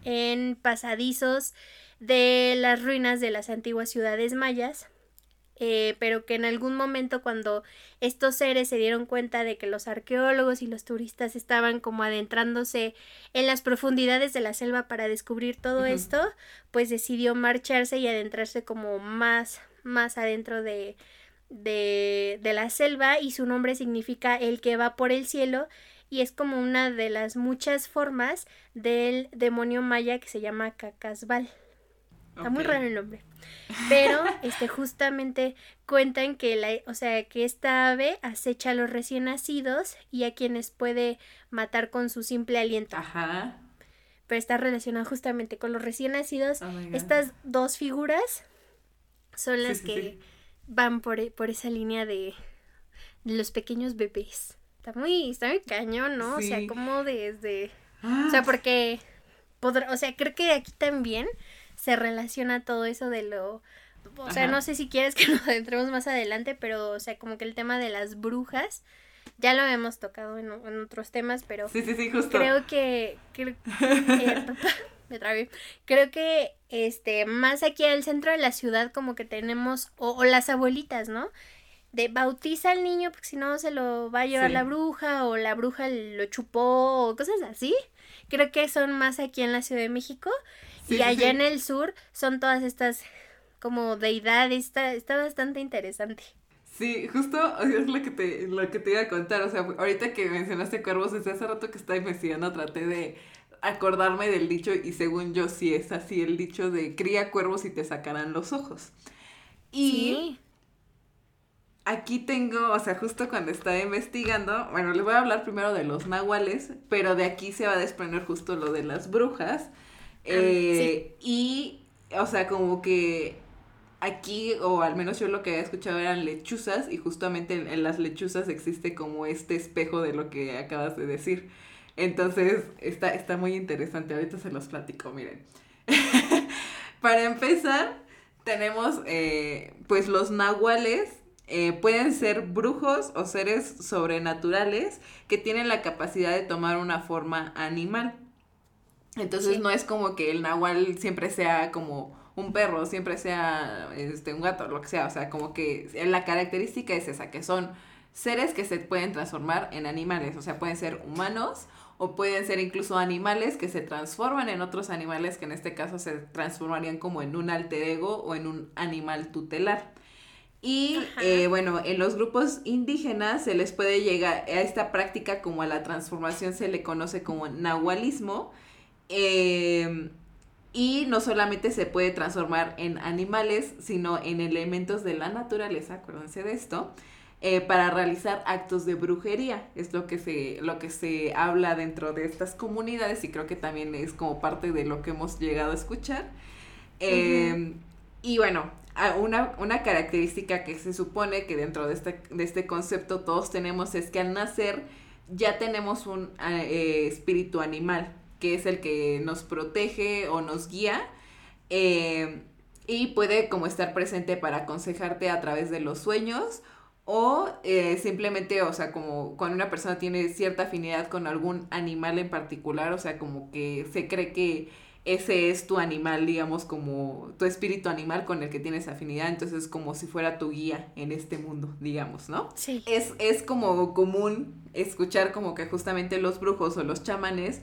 en pasadizos de las ruinas de las antiguas ciudades mayas, eh, pero que en algún momento cuando estos seres se dieron cuenta de que los arqueólogos y los turistas estaban como adentrándose en las profundidades de la selva para descubrir todo esto, pues decidió marcharse y adentrarse como más, más adentro de, de, de la selva y su nombre significa el que va por el cielo y es como una de las muchas formas del demonio maya que se llama Cacasbal. Está muy raro el nombre. Pero este justamente cuentan que la, o sea, que esta ave acecha a los recién nacidos y a quienes puede matar con su simple aliento. Ajá. Pero está relacionado justamente con los recién nacidos. Oh Estas dos figuras son las que van por, por esa línea de, los pequeños bebés. Está muy, está muy cañón, ¿no? O sea, como desde... O sea, ah. porque... Podrá, o sea, creo que aquí también se relaciona todo eso de lo... O sea, no sé si quieres que nos adentremos más adelante, pero, o sea, como que el tema de las brujas, ya lo hemos tocado en, otros temas, pero... Sí, sí, sí, justo. Creo que... Eh, me trabé. Creo que este, más aquí en el centro de la ciudad, como que tenemos, o, las abuelitas, ¿no? De bautiza al niño porque si no se lo va a llevar la bruja, o la bruja lo chupó, o cosas así. Creo que son más aquí en la Ciudad de México. Y allá en el sur son todas estas como deidades, está, está bastante interesante. Sí, justo es lo que te, lo que te iba a contar. O sea, ahorita que mencionaste cuervos, desde hace rato que estaba investigando, traté de acordarme del dicho y según yo sí es así el dicho de cría cuervos y te sacarán los ojos. Y aquí tengo, o sea, justo cuando estaba investigando, bueno, les voy a hablar primero de los nahuales, pero de aquí se va a desprender justo lo de las brujas. Eh, y, o sea, como que aquí, o al menos yo lo que había escuchado eran lechuzas, y justamente en las lechuzas existe como este espejo de lo que acabas de decir. Entonces, está, está muy interesante. Ahorita se los platico, miren. Para empezar, tenemos eh, pues los nahuales. Eh, pueden ser brujos o seres sobrenaturales que tienen la capacidad de tomar una forma animal. Entonces no es como que el nahual siempre sea como un perro, siempre sea este, un gato, lo que sea. O sea, como que la característica es esa, que son seres que se pueden transformar en animales. O sea, pueden ser humanos o pueden ser incluso animales que se transforman en otros animales que en este caso se transformarían como en un alter ego o en un animal tutelar. Y eh, bueno, en los grupos indígenas se les puede llegar a esta práctica como a la transformación se le conoce como nahualismo. Em, y no solamente se puede transformar en animales, sino en elementos de la naturaleza, acuérdense de esto. Eh, para realizar actos de brujería. Es lo que, se, lo que se habla dentro de estas comunidades y creo que también es como parte de lo que hemos llegado a escuchar. Em, y bueno, una, una, característica que se supone que dentro de este, de este concepto todos tenemos es que al nacer ya tenemos un eh, espíritu animal, que es el que nos protege o nos guía Eh, y puede como estar presente para aconsejarte a través de los sueños o eh, simplemente, o sea, como cuando una persona tiene cierta afinidad con algún animal en particular, o sea, como que se cree que ese es tu animal, digamos, como tu espíritu animal con el que tienes afinidad, entonces como si fuera tu guía en este mundo, digamos, ¿no? Sí. Es, es como común escuchar como que justamente los brujos o los chamanes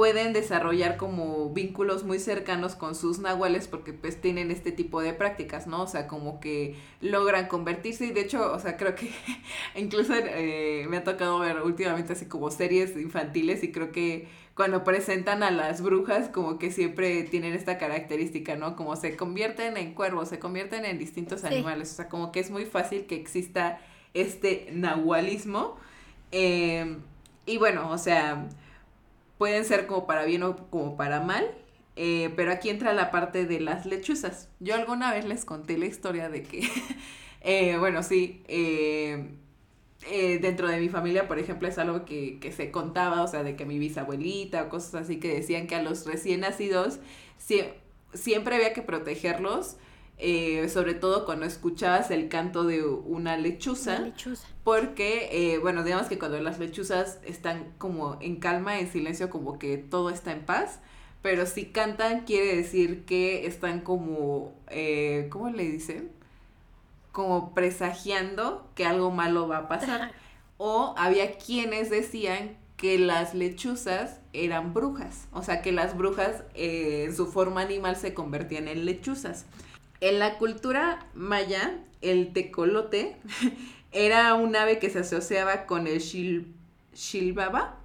pueden desarrollar como vínculos muy cercanos con sus nahuales porque pues tienen este tipo de prácticas, ¿no? O sea, como que logran convertirse y de hecho, o sea, creo que incluso eh, me ha tocado ver últimamente así como series infantiles y creo que cuando presentan a las brujas como que siempre tienen esta característica, ¿no? Como se convierten en cuervos, se convierten en distintos animales, o sea, como que es muy fácil que exista este nahualismo. Eh, y bueno, o sea pueden ser como para bien o como para mal. Eh, pero aquí entra la parte de las lechuzas. Yo alguna vez les conté la historia de que, eh, bueno, sí, eh, dentro de mi familia, por ejemplo, es algo que, que, se contaba, o sea, de que mi bisabuelita o cosas así que decían que a los recién nacidos siempre había que protegerlos eh, sobre todo cuando escuchabas el canto de una lechuza. lechuza. Porque, eh, bueno, digamos que cuando las lechuzas están como en calma, en silencio, como que todo está en paz. Pero si cantan, quiere decir que están como, eh, ¿cómo le dicen? Como presagiando que algo malo va a pasar. O había quienes decían que las lechuzas eran brujas. O sea, que las brujas en su forma animal se convertían en lechuzas. En la cultura maya, el tecolote era un ave que se asociaba con el shil, shilbaba,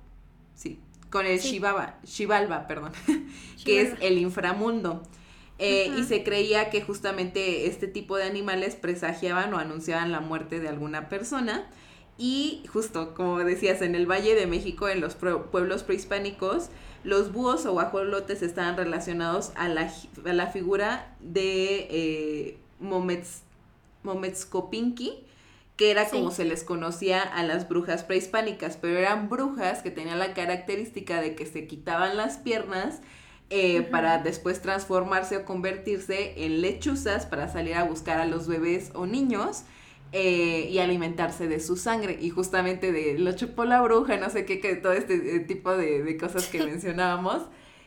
sí, con el shibaba, shivalba, perdón, que es el inframundo. Eh, y se creía que justamente este tipo de animales presagiaban o anunciaban la muerte de alguna persona. Y justo, como decías, en el Valle de México, en los pueblos prehispánicos, los búhos o guajolotes estaban relacionados a la, a la figura de eh, Mometskopinki, que era como se les conocía a las brujas prehispánicas, pero eran brujas que tenían la característica de que se quitaban las piernas eh, para después transformarse o convertirse en lechuzas para salir a buscar a los bebés o niños eh, y alimentarse de su sangre. Y justamente de lo chupó la bruja, no sé qué, que todo este eh, tipo de, cosas que mencionábamos,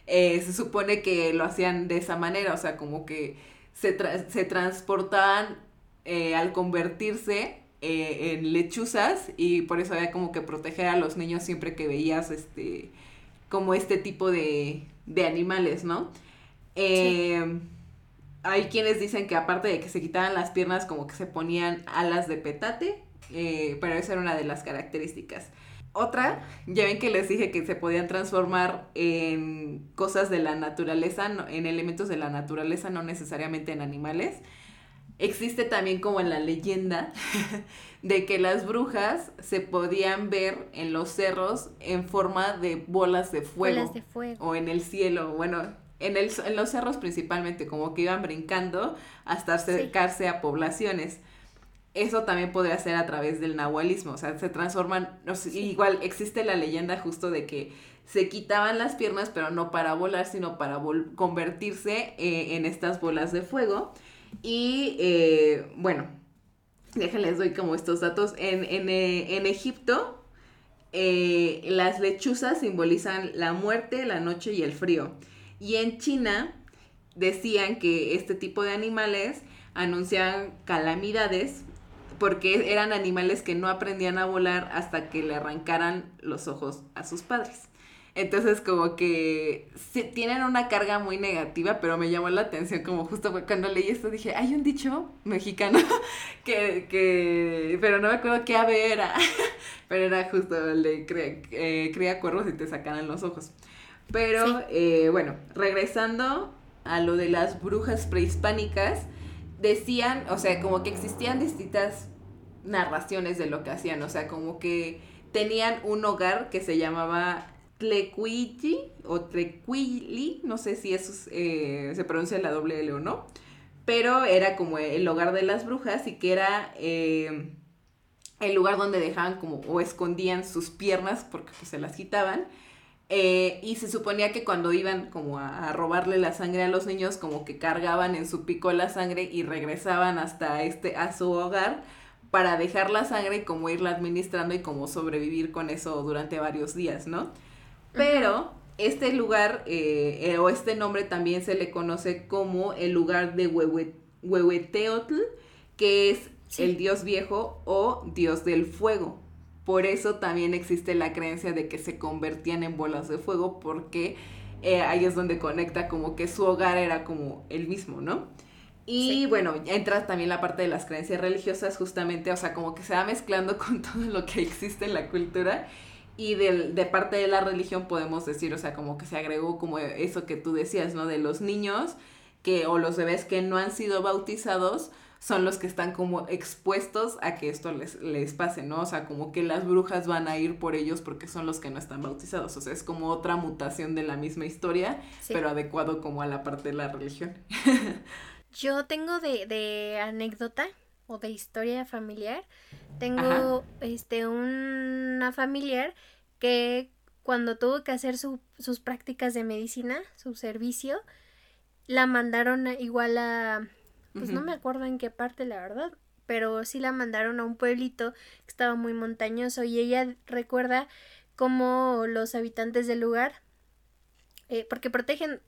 eh, se supone que lo hacían de esa manera, o sea, como que se, se transportaban al convertirse en lechuzas y por eso había como que proteger a los niños siempre que veías este como este tipo de, de animales, ¿no? Hay quienes dicen que aparte de que se quitaban las piernas, como que se ponían alas de petate, eh, pero esa era una de las características. Otra, ya ven que les dije que se podían transformar en cosas de la naturaleza, en elementos de la naturaleza, no necesariamente en animales. Existe también como en la leyenda de que las brujas se podían ver en los cerros en forma de bolas de fuego. Bolas de fuego. O en el cielo. Bueno, en, el, en los cerros principalmente, como que iban brincando hasta acercarse a poblaciones. Eso también podría ser a través del nahualismo, o sea, se transforman, igual existe la leyenda justo de que se quitaban las piernas, pero no para volar, sino para convertirse eh, en estas bolas de fuego. Y eh, bueno, déjenles doy como estos datos. En, en, eh, en Egipto, las lechuzas simbolizan la muerte, la noche y el frío. Y en China decían que este tipo de animales anunciaban calamidades porque eran animales que no aprendían a volar hasta que le arrancaran los ojos a sus padres. Entonces como que tienen una carga muy negativa, pero me llamó la atención como justo cuando leí esto dije, hay un dicho mexicano que, que pero no me acuerdo qué ave era, pero era justo el de cría, eh, cría cuervos y te sacaran los ojos. Pero eh, bueno, regresando a lo de las brujas prehispánicas, decían, o sea, como que existían distintas narraciones de lo que hacían, o sea, como que tenían un hogar que se llamaba Tlecuili o Trequili, no sé si eso eh, se pronuncia la doble L o no, pero era como el hogar de las brujas y que era eh, el lugar donde dejaban como o escondían sus piernas porque pues, se las quitaban Eh, y se suponía que cuando iban como a, robarle la sangre a los niños, como que cargaban en su pico la sangre y regresaban hasta este, a su hogar para dejar la sangre y como irla administrando y como sobrevivir con eso durante varios días, ¿no? Pero este lugar eh, eh, o este nombre también se le conoce como el lugar de Huehueteotl, que es el dios viejo o dios del fuego. Por eso también existe la creencia de que se convertían en bolas de fuego porque eh, ahí es donde conecta como que su hogar era como el mismo, ¿no? Y bueno, entra también la parte de las creencias religiosas justamente, o sea, como que se va mezclando con todo lo que existe en la cultura y de, de parte de la religión podemos decir, o sea, como que se agregó como eso que tú decías, ¿no? De los niños que o los bebés que no han sido bautizados, son los que están como expuestos a que esto les, les pase, ¿no? O sea, como que las brujas van a ir por ellos porque son los que no están bautizados. O sea, es como otra mutación de la misma historia, pero adecuado como a la parte de la religión. Yo tengo de, de anécdota o de historia familiar, tengo este una familiar que cuando tuvo que hacer su, sus prácticas de medicina, su servicio, la mandaron igual a pues no me acuerdo en qué parte, la verdad, pero sí la mandaron a un pueblito que estaba muy montañoso y ella recuerda cómo los habitantes del lugar, eh, porque protegen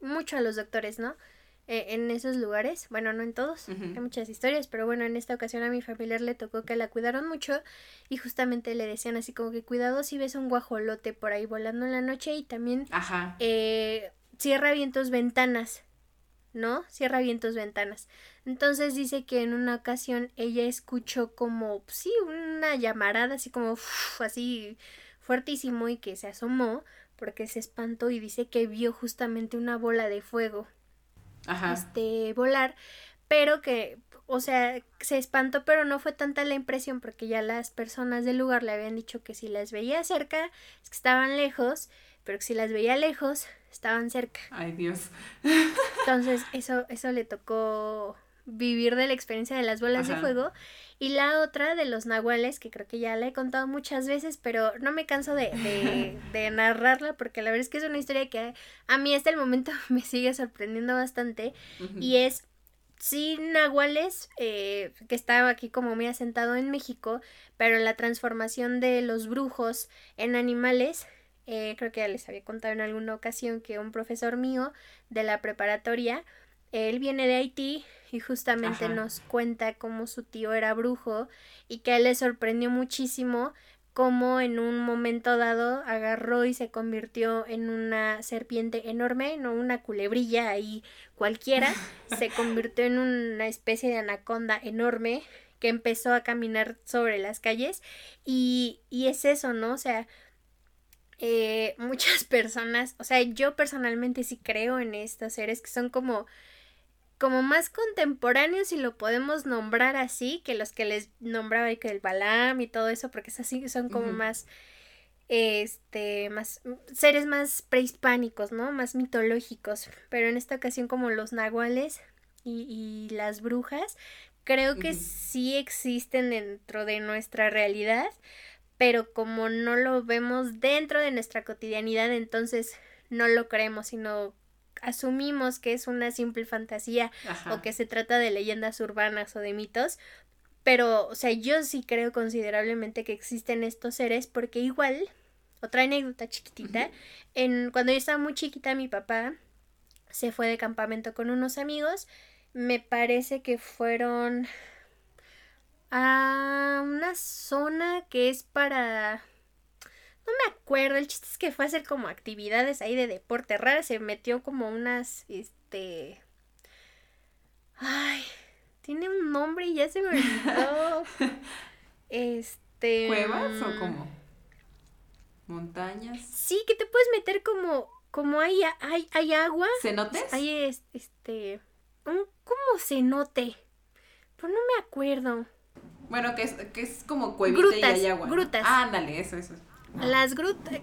mucho a los doctores, ¿no? Eh, en esos lugares, bueno, no en todos, hay muchas historias, pero bueno, en esta ocasión a mi familiar le tocó que la cuidaron mucho y justamente le decían así como que cuidado si ves un guajolote por ahí volando en la noche y también Eh, cierra bien tus ventanas ¿no? Cierra bien tus ventanas. Entonces dice que en una ocasión ella escuchó como, sí, una llamarada así como, así fuertísimo y que se asomó porque se espantó y dice que vio justamente una bola de fuego. Ajá. Este, volar, pero que, o sea, se espantó, pero no fue tanta la impresión porque ya las personas del lugar le habían dicho que si las veía cerca, es que estaban lejos, pero que si las veía lejos, estaban cerca. Ay, Dios. Entonces, eso, eso le tocó vivir de la experiencia de las bolas de fuego. Y la otra de los nahuales, que creo que ya la he contado muchas veces, pero no me canso de, de, narrarla porque la verdad es que es una historia que a mí hasta el momento me sigue sorprendiendo bastante. Y es, sí, nahuales, eh, que estaba aquí como muy asentado en México, pero la transformación de los brujos en animales eh, creo que ya les había contado en alguna ocasión que un profesor mío de la preparatoria, él viene de Haití y justamente nos cuenta cómo su tío era brujo y que a él le sorprendió muchísimo cómo en un momento dado agarró y se convirtió en una serpiente enorme, no una culebrilla ahí cualquiera, se convirtió en una especie de anaconda enorme que empezó a caminar sobre las calles y, y es eso, ¿no? O sea, eh, muchas personas, o sea, yo personalmente sí creo en estos seres que son como como más contemporáneos si lo podemos nombrar así que los que les nombraba que el Balam y todo eso porque es así son como más este más seres más prehispánicos no más mitológicos pero en esta ocasión como los nahuales y, y las brujas creo que sí existen dentro de nuestra realidad pero como no lo vemos dentro de nuestra cotidianidad, entonces no lo creemos, sino asumimos que es una simple fantasía o que se trata de leyendas urbanas o de mitos. Pero, o sea, yo sí creo considerablemente que existen estos seres porque igual, otra anécdota chiquitita, en cuando yo estaba muy chiquita mi papá se fue de campamento con unos amigos, me parece que fueron a una zona que es para... No me acuerdo, el chiste es que fue a hacer como actividades ahí de deporte rara, se metió como unas, este... Ay, tiene un nombre y ya se me olvidó. este... ¿Cuevas o cómo? ¿Montañas? Sí, que te puedes meter como, como hay, hay, hay agua. ¿Cenotes? Hay este, un, como cenote, pero no me acuerdo. Bueno, que es, que es como cuevita y hay agua. Grutas. Ah, ándale, eso, eso. Las grutas,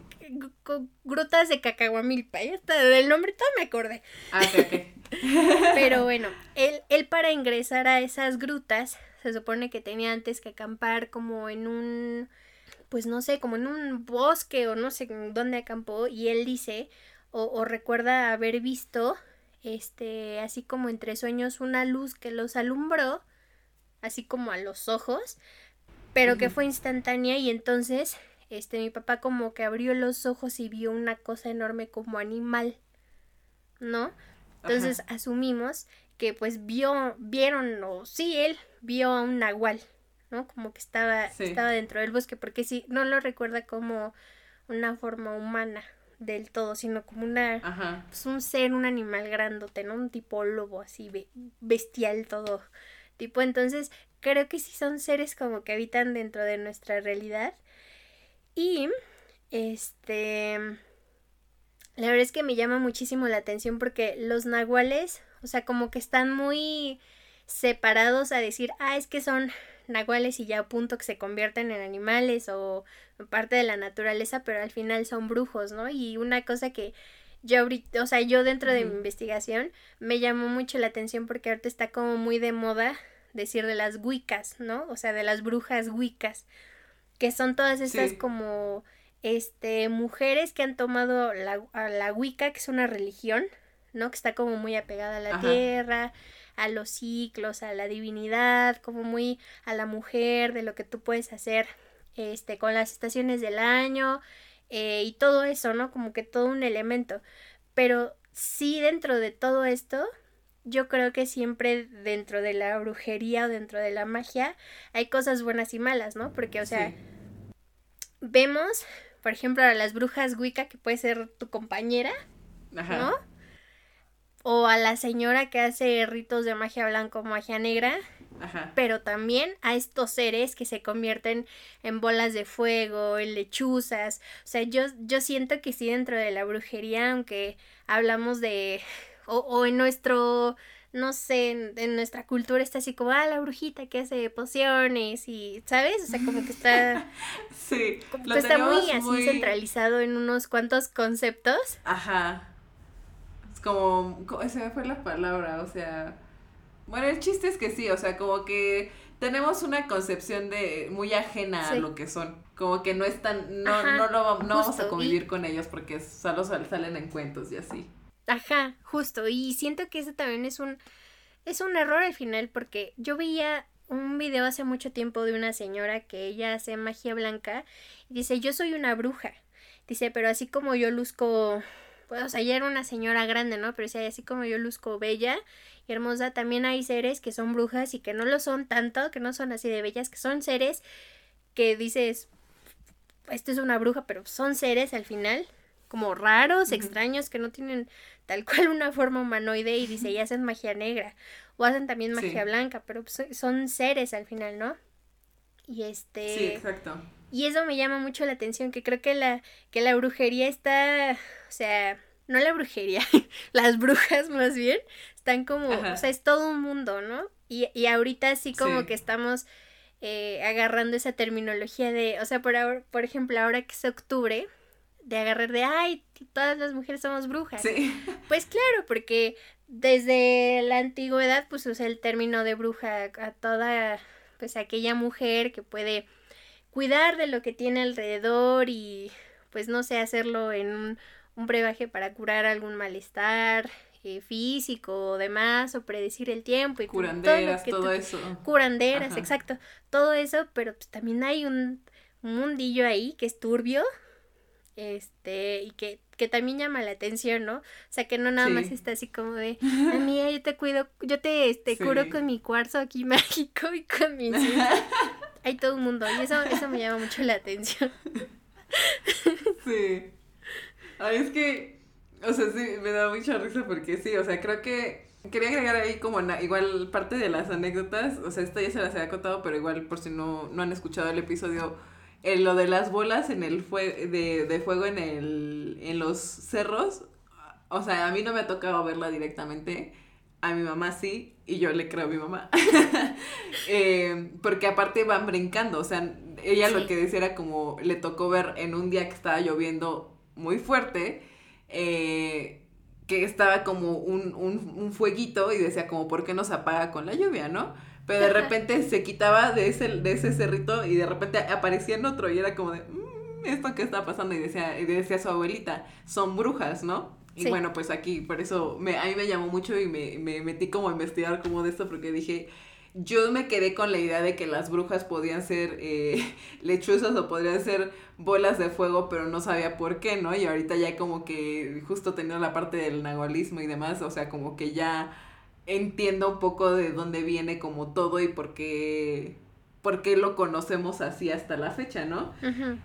grutas de Cacahuamilpa, ya está, del nombre todo me acordé. Ah, ok, Pero bueno, él, él para ingresar a esas grutas, se supone que tenía antes que acampar como en un, pues no sé, como en un bosque o no sé dónde acampó y él dice o, o recuerda haber visto este así como entre sueños una luz que los alumbró así como a los ojos pero que fue instantánea y entonces este mi papá como que abrió los ojos y vio una cosa enorme como animal ¿no? Entonces asumimos que pues vio, vieron, o sí, él vio a un nahual, ¿no? Como que estaba, estaba dentro del bosque, porque sí, no lo recuerda como una forma humana del todo, sino como una, pues un ser, un animal grandote, ¿no? Un tipo lobo así, bestial todo. Tipo, entonces, creo que sí son seres como que habitan dentro de nuestra realidad. Y, este, la verdad es que me llama muchísimo la atención porque los nahuales, o sea, como que están muy separados a decir, ah, es que son nahuales y ya a punto que se convierten en animales o parte de la naturaleza, pero al final son brujos, ¿no? Y una cosa que yo ahorita, o sea, yo dentro de mi investigación me llamó mucho la atención porque ahorita está como muy de moda decir de las wicas, ¿no? O sea, de las brujas wicas, que son todas estas como este, mujeres que han tomado la, a la Wicca, que es una religión, ¿no? Que está como muy apegada a la tierra, a los ciclos, a la divinidad, como muy a la mujer, de lo que tú puedes hacer, este, con las estaciones del año, eh, y todo eso, ¿no? Como que todo un elemento. Pero sí dentro de todo esto, yo creo que siempre dentro de la brujería o dentro de la magia hay cosas buenas y malas, ¿no? Porque, o sea, vemos por ejemplo, a las brujas Wicca, que puede ser tu compañera, ¿no? O a la señora que hace ritos de magia blanca o magia negra. Ajá. Pero también a estos seres que se convierten en bolas de fuego, en lechuzas. O sea, yo, yo siento que sí dentro de la brujería, aunque hablamos de... o, o en nuestro no sé, en, nuestra cultura está así como, ah, la brujita que hace pociones y, ¿sabes? O sea, como que está... sí, lo está muy así centralizado en unos cuantos conceptos. Ajá. Es como, esa fue la palabra, o sea... Bueno, el chiste es que sí, o sea, como que tenemos una concepción de muy ajena a lo que son. Como que no están, no, no, lo, no vamos a convivir con ellos porque solo salen en cuentos y así. Ajá, justo. Y siento que ese también es un, es un error al final porque yo veía un video hace mucho tiempo de una señora que ella hace magia blanca y dice, yo soy una bruja. Dice, pero así como yo luzco, pues, o sea, ella era una señora grande, ¿no? Pero dice, así como yo luzco bella y hermosa, también hay seres que son brujas y que no lo son tanto, que no son así de bellas, que son seres que dices, esto es una bruja, pero son seres al final como raros, extraños, que no tienen tal cual una forma humanoide y dice, y hacen magia negra o hacen también magia blanca, pero pues, son seres al final, ¿no? Y este... Sí, exacto. Y eso me llama mucho la atención, que creo que la, que la brujería está, o sea, no la brujería, las brujas más bien, están como, o sea, es todo un mundo, ¿no? Y, y ahorita sí como que estamos eh, agarrando esa terminología de, o sea, por, ahora, por ejemplo, ahora que es octubre, de agarrar de, ay, todas las mujeres somos brujas. Sí. Pues claro, porque desde la antigüedad, pues usa el término de bruja a toda, pues aquella mujer que puede cuidar de lo que tiene alrededor y, pues no sé, hacerlo en un, un brebaje para curar algún malestar eh, físico o demás, o predecir el tiempo y curanderas, todo, eso. Curanderas, exacto, todo eso, pero pues también hay un mundillo ahí que es turbio, este, y que, que también llama la atención, ¿no? O sea, que no nada más está así como de, amiga, yo te cuido, yo te este, curo con mi cuarzo aquí mágico y con mi Hay todo un mundo, y eso, eso me llama mucho la atención. Sí. Ay, es que, o sea, sí, me da mucha risa porque sí, o sea, creo que quería agregar ahí como igual parte de las anécdotas, o sea, esto ya se las había contado, pero igual por si no, no han escuchado el episodio lo de las bolas en el fue de, de, fuego en el en los cerros, o sea, a mí no me ha tocado verla directamente, a mi mamá sí, y yo le creo a mi mamá. Eh, porque aparte van brincando, o sea, ella lo que decía era como le tocó ver en un día que estaba lloviendo muy fuerte, eh, que estaba como un, un, un fueguito y decía como, ¿por qué no se apaga con la lluvia, no? pero de repente se quitaba de ese, de ese cerrito y de repente aparecía en otro y era como de, mmm, ¿esto qué está pasando? Y decía, y decía su abuelita, son brujas, ¿no? Y bueno, pues aquí, por eso me, a mí me llamó mucho y me, me metí como a investigar como de esto porque dije, yo me quedé con la idea de que las brujas podían ser eh, lechuzas o podrían ser bolas de fuego, pero no sabía por qué, ¿no? Y ahorita ya como que justo teniendo la parte del nahualismo y demás, o sea, como que ya entiendo un poco de dónde viene como todo y por qué, por qué lo conocemos así hasta la fecha, ¿no?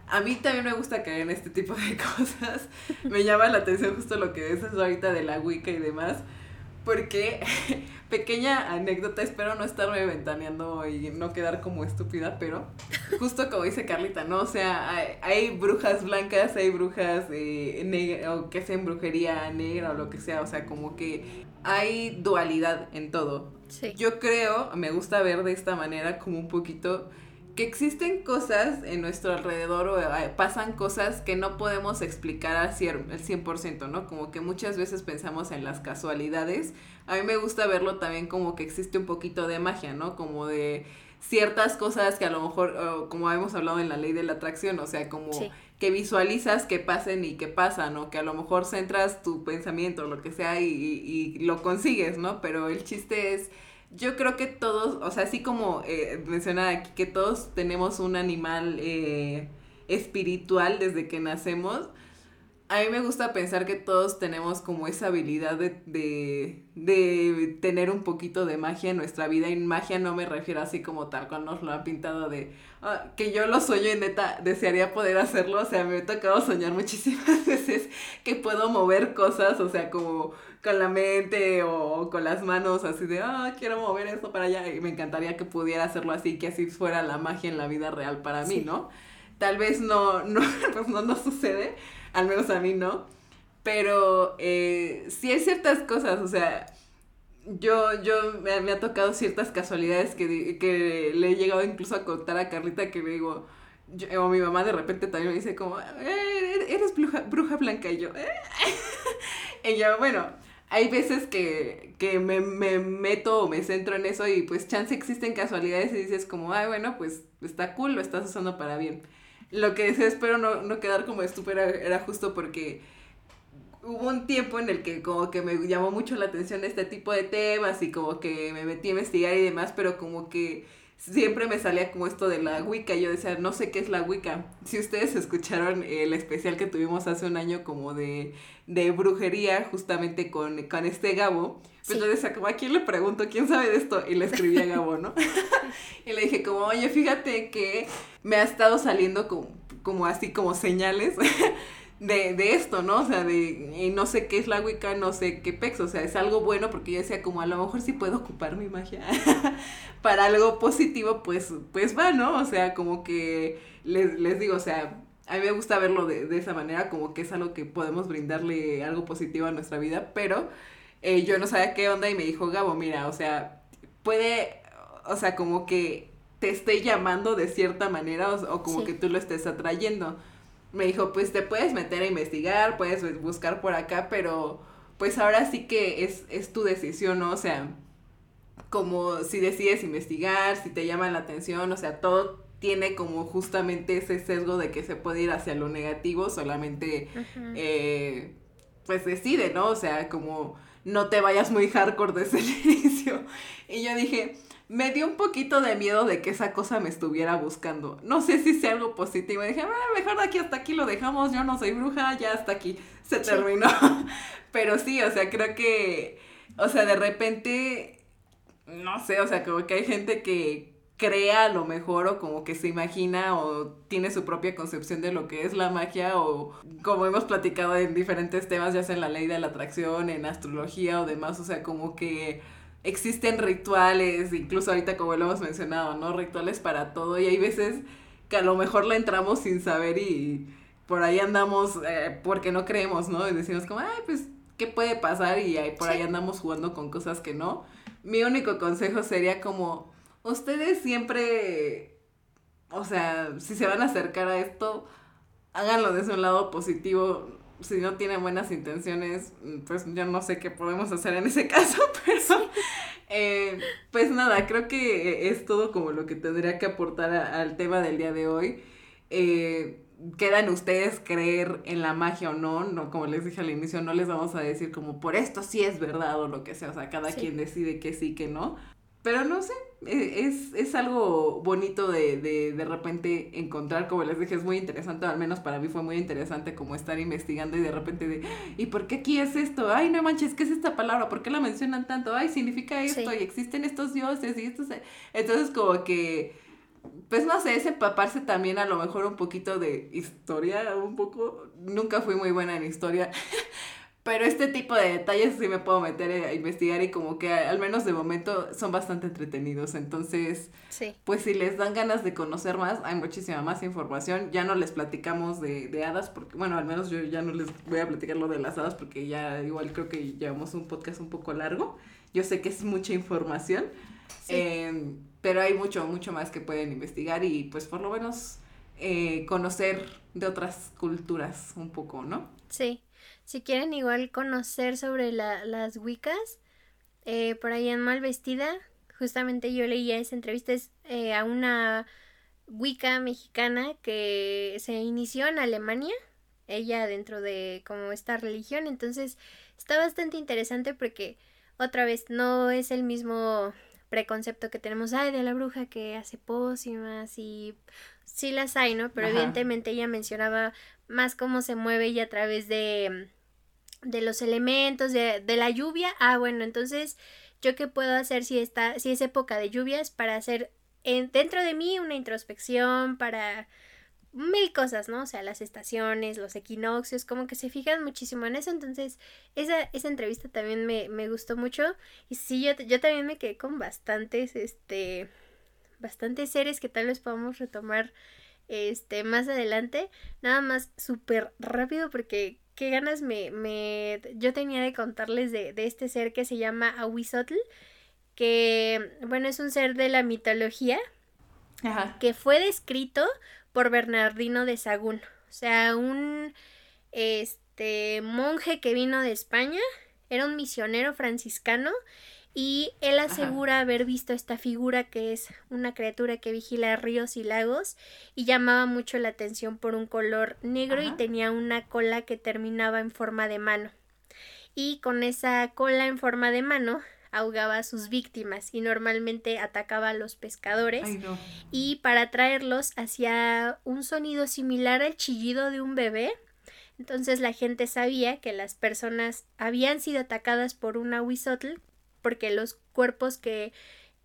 A mí también me gusta caer en este tipo de cosas. me llama la atención justo lo que dices ahorita de la Wicca y demás. Porque, pequeña anécdota, espero no estarme ventaneando y no quedar como estúpida, pero justo como dice Carlita, ¿no? O sea, hay, brujas blancas, hay brujas eh, negras, o que hacen brujería negra o lo que sea, o sea, como que hay dualidad en todo. Yo creo, me gusta ver de esta manera como un poquito que existen cosas en nuestro alrededor o eh, pasan cosas que no podemos explicar al 100%, ¿no? Como que muchas veces pensamos en las casualidades. A mí me gusta verlo también como que existe un poquito de magia, ¿no? Como de ciertas cosas que a lo mejor, como hemos hablado en la ley de la atracción, o sea, como que visualizas que pasen y que pasan, ¿no? Que a lo mejor centras tu pensamiento, lo que sea, y, y lo consigues, ¿no? Pero el chiste es yo creo que todos, o sea, así como eh, mencionaba aquí, que todos tenemos un animal eh, espiritual desde que nacemos, a mí me gusta pensar que todos tenemos como esa habilidad de, de, de, tener un poquito de magia en nuestra vida. Y magia no me refiero así como tal cual nos lo han pintado de ah, que yo lo sueño y neta desearía poder hacerlo. O sea, me he tocado soñar muchísimas veces que puedo mover cosas, o sea, como con la mente o con las manos así de, ah, quiero mover esto para allá. Y me encantaría que pudiera hacerlo así, que así fuera la magia en la vida real para mí, ¿no? Tal vez no, no, pues no, no sucede al menos a mí no. Pero eh, sí hay ciertas cosas, o sea, yo, yo me, ha tocado ciertas casualidades que, que, le he llegado incluso a contar a Carlita que le digo, o mi mamá de repente también me dice como, eh, eres bruja, bruja blanca y yo, ¿eh? y yo, bueno, hay veces que, que me, me, meto o me centro en eso y pues chance existen casualidades y dices como, ay, bueno, pues está cool, lo estás usando para bien. Lo que decía, espero no, no quedar como estúpida, era justo porque hubo un tiempo en el que como que me llamó mucho la atención este tipo de temas y como que me metí a investigar y demás, pero como que siempre me salía como esto de la Wicca. Yo decía, no sé qué es la Wicca. Si ustedes escucharon el especial que tuvimos hace un año como de, de brujería, justamente con, con este Gabo, pues yo decía, como, ¿a quién le pregunto? ¿Quién sabe de esto? Y le escribí a Gabo, ¿no? y le dije como, oye, fíjate que me ha estado saliendo como, como así como señales de, de esto, ¿no? O sea, de no sé qué es la Wicca, no sé qué pex, o sea, es algo bueno porque yo decía como a lo mejor sí puedo ocupar mi magia para algo positivo, pues, pues va, ¿no? O sea, como que les, les digo, o sea, a mí me gusta verlo de, de esa manera, como que es algo que podemos brindarle algo positivo a nuestra vida, pero eh, yo no sabía qué onda y me dijo, Gabo, mira, o sea, puede, o sea, como que te esté llamando de cierta manera o, como que tú lo estés atrayendo. Me dijo, pues te puedes meter a investigar, puedes buscar por acá, pero pues ahora sí que es, es tu decisión, ¿no? O sea, como si decides investigar, si te llama la atención, o sea, todo tiene como justamente ese sesgo de que se puede ir hacia lo negativo, solamente, eh, pues decide, ¿no? O sea, como no te vayas muy hardcore desde el inicio. Y yo dije, me dio un poquito de miedo de que esa cosa me estuviera buscando. No sé si sea algo positivo. Y dije, ah, mejor de aquí hasta aquí lo dejamos, yo no soy bruja, ya hasta aquí se terminó. Pero sí, o sea, creo que, o sea, de repente, no sé, o sea, como que hay gente que, crea a lo mejor o como que se imagina o tiene su propia concepción de lo que es la magia o como hemos platicado en diferentes temas, ya sea en la ley de la atracción, en astrología o demás, o sea, como que existen rituales, incluso ahorita como lo hemos mencionado, ¿no? Rituales para todo y hay veces que a lo mejor la entramos sin saber y por ahí andamos eh, porque no creemos, ¿no? Y decimos como, ay, pues, ¿qué puede pasar? Y ahí, por ahí andamos jugando con cosas que no. Mi único consejo sería como ustedes siempre, o sea, si se van a acercar a esto, háganlo desde un lado positivo. Si no tienen buenas intenciones, pues yo no sé qué podemos hacer en ese caso, pero Eh, pues nada, creo que es todo como lo que tendría que aportar al tema del día de hoy. Eh, quedan ustedes creer en la magia o no, no, como les dije al inicio, no les vamos a decir como por esto sí es verdad o lo que sea, o sea, cada quien decide que sí, que no. Pero no sé, es, es algo bonito de, de, de repente encontrar, como les dije, es muy interesante, al menos para mí fue muy interesante como estar investigando y de repente de, ¿y por qué aquí es esto? Ay, no manches, ¿qué es esta palabra? ¿Por qué la mencionan tanto? Ay, significa esto y existen estos dioses y esto. Entonces como que pues no sé, es empaparse también a lo mejor un poquito de historia, un poco, nunca fui muy buena en historia, pero este tipo de detalles sí me puedo meter a investigar y como que al menos de momento son bastante entretenidos, entonces, sí. pues si les dan ganas de conocer más, hay muchísima más información, ya no les platicamos de, de hadas, porque bueno, al menos yo ya no les voy a platicar lo de las hadas porque ya igual creo que llevamos un podcast un poco largo, yo sé que es mucha información. Em, pero hay mucho, mucho más que pueden investigar y pues por lo menos eh, conocer de otras culturas un poco, ¿no? Sí, si quieren igual conocer sobre la, las Wiccas, eh, por ahí en Mal Vestida, justamente yo leía esa entrevista eh, a una Wicca mexicana que se inició en Alemania, ella dentro de como esta religión, entonces está bastante interesante porque otra vez no es el mismo preconcepto que tenemos, ay, de la bruja que hace pócimas y sí las hay, ¿no? Pero evidentemente ella mencionaba más cómo se mueve y a través de, de los elementos, de, de la lluvia. Ah, bueno, entonces, ¿yo qué puedo hacer si, está, si es época de lluvias para hacer en, dentro de mí una introspección, para mil cosas, ¿no? O sea, las estaciones, los equinoccios, como que se fijan muchísimo en eso. Entonces, esa, esa entrevista también me, me gustó mucho. Y sí, yo, yo también me quedé con bastantes, este, bastantes seres que tal vez podamos retomar, este, más adelante. Nada más súper rápido porque qué ganas me, me, yo tenía de contarles de, de este ser que se llama Ahuizotl, que, bueno, es un ser de la mitología. Ajá. que fue descrito por Bernardino de Sagún. O sea, un este monje que vino de España, era un misionero franciscano y él asegura haber visto esta figura que es una criatura que vigila ríos y lagos y llamaba mucho la atención por un color negro y tenía una cola que terminaba en forma de mano. Y con esa cola en forma de mano ahogaba a sus víctimas y normalmente atacaba a los pescadores y para atraerlos hacía un sonido similar al chillido de un bebé. Entonces la gente sabía que las personas habían sido atacadas por un ahuizotl porque los cuerpos que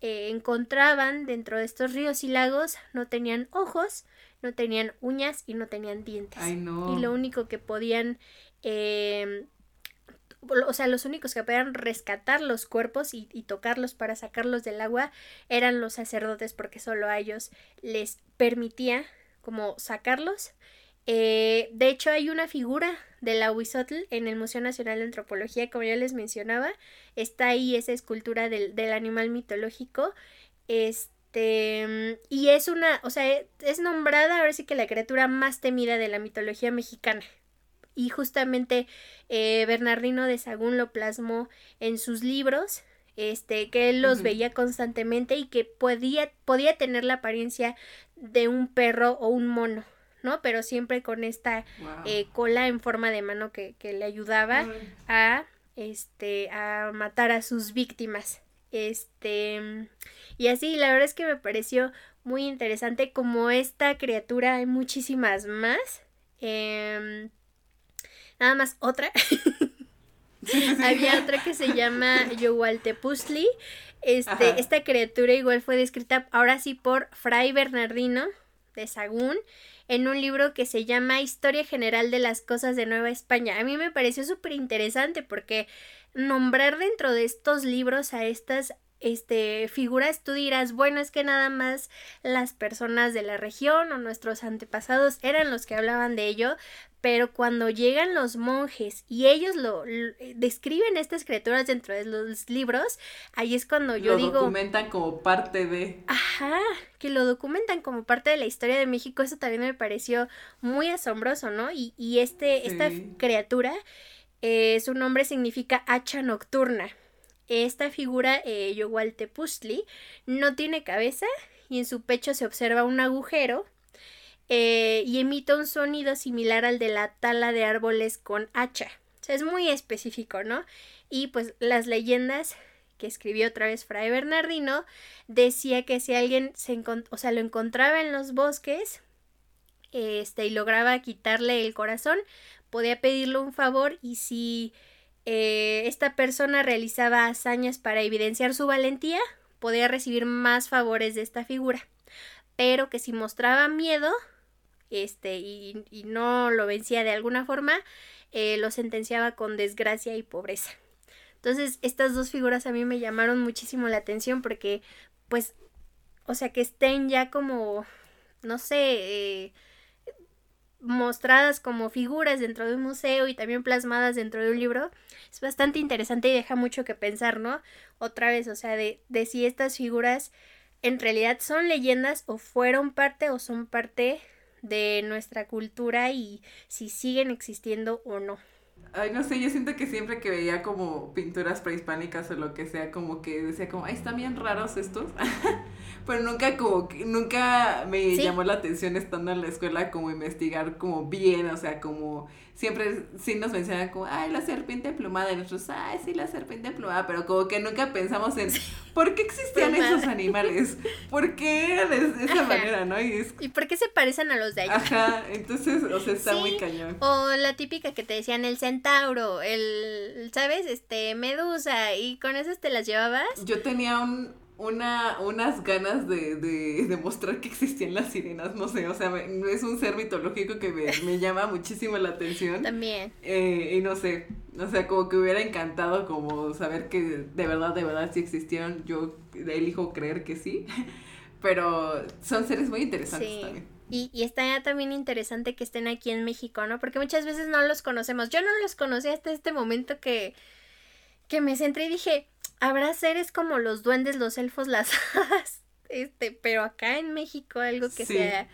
eh, encontraban dentro de estos ríos y lagos no tenían ojos, no tenían uñas y no tenían dientes. Y lo único que podían eh, o sea, los únicos que podían rescatar los cuerpos y, tocarlos para sacarlos del agua eran los sacerdotes porque solo a ellos les permitía como sacarlos. Eh, de hecho, hay una figura de la Huizotl en el Museo Nacional de Antropología, como ya les mencionaba. Está ahí esa escultura del, del animal mitológico. Este. Y es una. O sea, es nombrada ahora sí que la criatura más temida de la mitología mexicana y justamente eh, Bernardino de Sagún lo plasmó en sus libros, este, que él los veía constantemente y que podía, podía tener la apariencia de un perro o un mono, ¿no? Pero siempre con esta eh, cola en forma de mano que, que le ayudaba a, este, a matar a sus víctimas. Este, y así, la verdad es que me pareció muy interesante como esta criatura, hay muchísimas más. Eh, Nada más otra. Había otra que se llama Yowaltepuzli. Este, esta criatura igual fue descrita ahora sí por Fray Bernardino de Sagún en un libro que se llama Historia General de las Cosas de Nueva España. A mí me pareció súper interesante porque nombrar dentro de estos libros a estas este, figuras, tú dirás, bueno, es que nada más las personas de la región o nuestros antepasados eran los que hablaban de ello, pero cuando llegan los monjes y ellos lo, describen estas criaturas dentro de los libros, ahí es cuando yo digo... Lo documentan como parte de... Ajá, que lo documentan como parte de la historia de México, eso también me pareció muy asombroso, ¿no? Y, y este, esta criatura, eh, su nombre significa hacha nocturna. Esta figura, eh, Yowaltepustli, no tiene cabeza y en su pecho se observa un agujero eh, y emite un sonido similar al de la tala de árboles con hacha. Es muy específico, ¿no? Y pues las leyendas que escribió otra vez Fray Bernardino decía que si alguien se o sea, lo encontraba en los bosques este, y lograba quitarle el corazón, podía pedirle un favor y si eh, esta persona realizaba hazañas para evidenciar su valentía, podía recibir más favores de esta figura. Pero que si mostraba miedo, este, y, y no lo vencía de alguna forma, eh, lo sentenciaba con desgracia y pobreza. Entonces, estas dos figuras a mí me llamaron muchísimo la atención porque, pues, o sea, que estén ya como, no sé, eh, mostradas como figuras dentro de un museo y también plasmadas dentro de un libro, es bastante interesante y deja mucho que pensar, ¿no? Otra vez, o sea, de, de si estas figuras en realidad son leyendas o fueron parte o son parte de nuestra cultura y si siguen existiendo o no. Ay, no sé, yo siento que siempre que veía como pinturas prehispánicas o lo que sea, como que decía como, ay, están bien raros estos. Pero nunca como, nunca me llamó la atención estando en la escuela como investigar como bien, o sea, como siempre sí nos mencionan como, ay, la serpiente plumada, y nosotros, ay, sí, la serpiente plumada, pero como que nunca pensamos en, ¿por qué existían esos animales? ¿Por qué de esa manera, no? Y, ¿Y por qué se parecen a los de allá? Ajá, entonces, o sea, está muy cañón. O la típica que te decían el centauro, el, ¿sabes? Este, medusa, y con esas te las llevabas. Yo tenía un, una, unas ganas de, de demostrar que existían las sirenas, no sé, o sea, es un ser mitológico que me, llama muchísimo la atención. También. Eh, y no sé, o sea, como que hubiera encantado como saber que de verdad, de verdad sí existieron, yo elijo creer que sí, pero son seres muy interesantes también. Y, y está también interesante que estén aquí en México, ¿no? Porque muchas veces no los conocemos. Yo no los conocí hasta este momento que, que me centré y dije, habrá seres como los duendes, los elfos, las hadas, este, pero acá en México algo que sea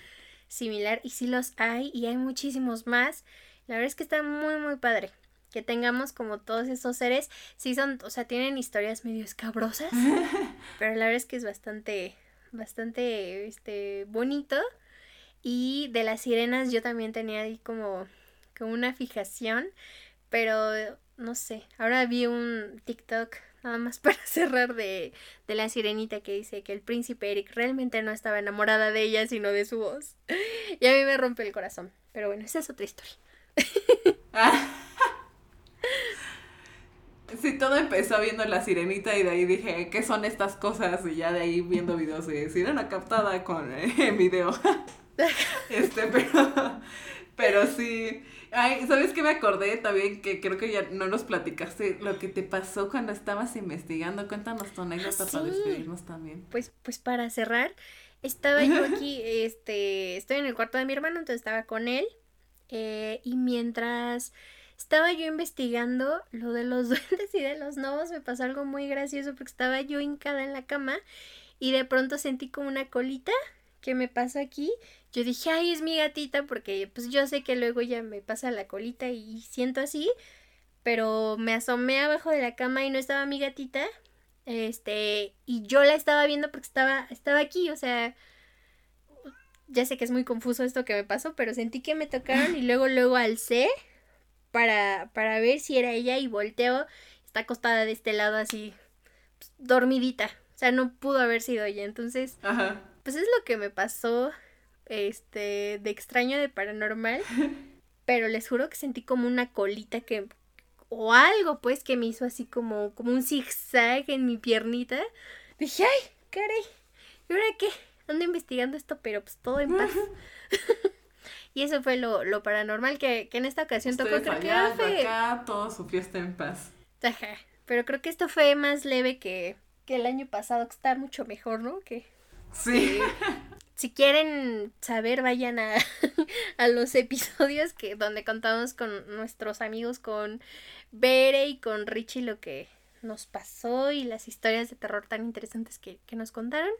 similar y sí los hay y hay muchísimos más. La verdad es que está muy muy padre que tengamos como todos esos seres. Sí son, o sea, tienen historias medio escabrosas, pero la verdad es que es bastante bastante este bonito y de las sirenas yo también tenía ahí como como una fijación, pero no sé, ahora vi un TikTok nada más para cerrar de, de la sirenita que dice que el príncipe Eric realmente no estaba enamorada de ella, sino de su voz. Y a mí me rompe el corazón. Pero bueno, esa es otra historia. Sí, todo empezó viendo la sirenita y de ahí dije, ¿qué son estas cosas? Y ya de ahí viendo videos de sirena captada con eh, video. este, pero, pero sí, Ay, ¿sabes qué me acordé también? Que creo que ya no nos platicaste lo que te pasó cuando estabas investigando. Cuéntanos tu anécdota para despedirnos también. Pues, pues para cerrar, estaba yo aquí, este, estoy en el cuarto de mi hermano, entonces estaba con él. Eh, y mientras estaba yo investigando lo de los duendes y de los novos, me pasó algo muy gracioso porque estaba yo hincada en la cama y de pronto sentí como una colita que me pasó aquí yo dije, ay, es mi gatita, porque pues yo sé que luego ya me pasa la colita y siento así, pero me asomé abajo de la cama y no estaba mi gatita, este, y yo la estaba viendo porque estaba, estaba aquí, o sea, ya sé que es muy confuso esto que me pasó, pero sentí que me tocaron y luego, luego alcé para, para ver si era ella y volteo, está acostada de este lado así, pues, dormidita, o sea, no pudo haber sido ella, entonces, pues es lo que me pasó este, de extraño de paranormal, pero les juro que sentí como una colita que, o algo pues que me hizo así como, como un zigzag en mi piernita. Dije, ay, caray, ¿y ahora qué? Ando investigando esto, pero pues todo en paz. y eso fue lo, lo paranormal que, que, en esta ocasión tocó. Creo que acá, todo su fiesta en paz. Ajá, pero creo que esto fue más leve que, que el año pasado, que está mucho mejor, ¿no? Que, sí si quieren saber, vayan a, a, los episodios que donde contamos con nuestros amigos, con Bere y con Richie lo que nos pasó y las historias de terror tan interesantes que, que nos contaron.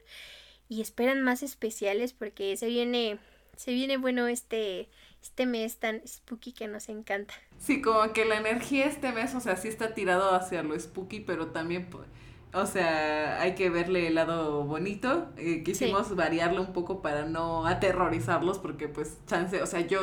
Y esperan más especiales porque se viene, se viene bueno este, este mes tan spooky que nos encanta. Sí, como que la energía este mes, o sea, sí está tirado hacia lo spooky, pero también, o sea, hay que verle el lado bonito. Eh, quisimos variarlo un poco para no aterrorizarlos, porque pues, chance, o sea, yo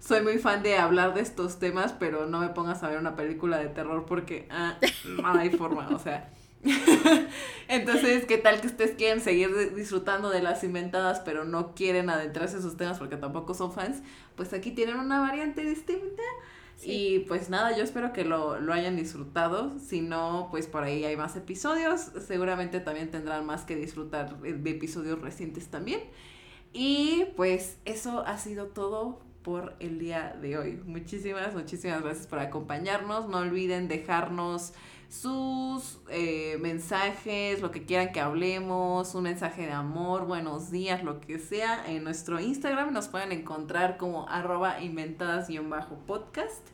soy muy fan de hablar de estos temas, pero no me pongas a ver una película de terror porque ah, no hay forma, o sea. Entonces, ¿qué tal que ustedes quieren seguir disfrutando de las inventadas, pero no quieren adentrarse en esos temas porque tampoco son fans? Pues aquí tienen una variante distinta. Y pues nada, yo espero que lo, lo hayan disfrutado. Si no, pues por ahí hay más episodios. Seguramente también tendrán más que disfrutar de episodios recientes también. Y pues eso ha sido todo por el día de hoy. Muchísimas, muchísimas gracias por acompañarnos. No olviden dejarnos sus eh, mensajes, lo que quieran que hablemos, un mensaje de amor, buenos días, lo que sea, en nuestro Instagram nos pueden encontrar como arroba inventadas-podcast.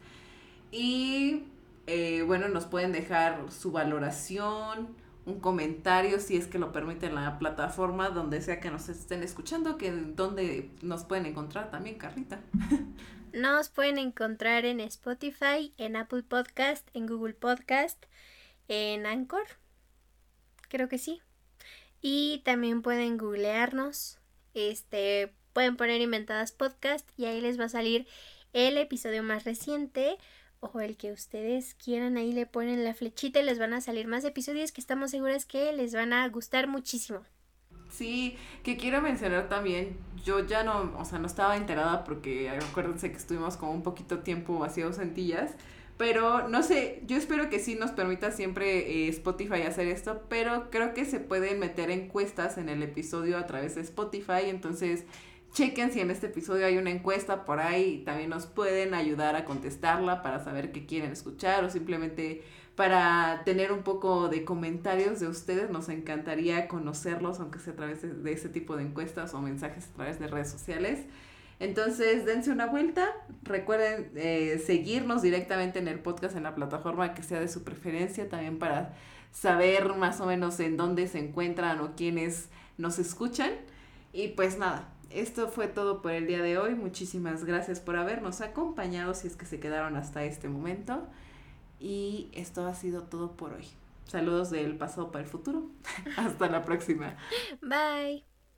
Y eh, bueno, nos pueden dejar su valoración, un comentario si es que lo permite la plataforma donde sea que nos estén escuchando, que donde nos pueden encontrar también, Carlita. Nos pueden encontrar en Spotify, en Apple Podcast, en Google Podcast, en Anchor. Creo que sí. Y también pueden googlearnos. Este, pueden poner inventadas podcast y ahí les va a salir el episodio más reciente o el que ustedes quieran. Ahí le ponen la flechita y les van a salir más episodios que estamos seguras que les van a gustar muchísimo. Sí, que quiero mencionar también, yo ya no, o sea, no estaba enterada porque acuérdense que estuvimos como un poquito tiempo así ausentillas, pero no sé, yo espero que sí nos permita siempre eh, Spotify hacer esto, pero creo que se pueden meter encuestas en el episodio a través de Spotify, entonces chequen si en este episodio hay una encuesta por ahí también nos pueden ayudar a contestarla para saber qué quieren escuchar o simplemente para tener un poco de comentarios de ustedes. Nos encantaría conocerlos, aunque sea a través de, ese tipo de encuestas o mensajes a través de redes sociales. Entonces, dense una vuelta. Recuerden eh, seguirnos directamente en el podcast en la plataforma que sea de su preferencia, también para saber más o menos en dónde se encuentran o quiénes nos escuchan. Y pues nada, esto fue todo por el día de hoy. Muchísimas gracias por habernos acompañado si es que se quedaron hasta este momento. Y esto ha sido todo por hoy. Saludos del pasado para el futuro. Hasta la próxima. Bye.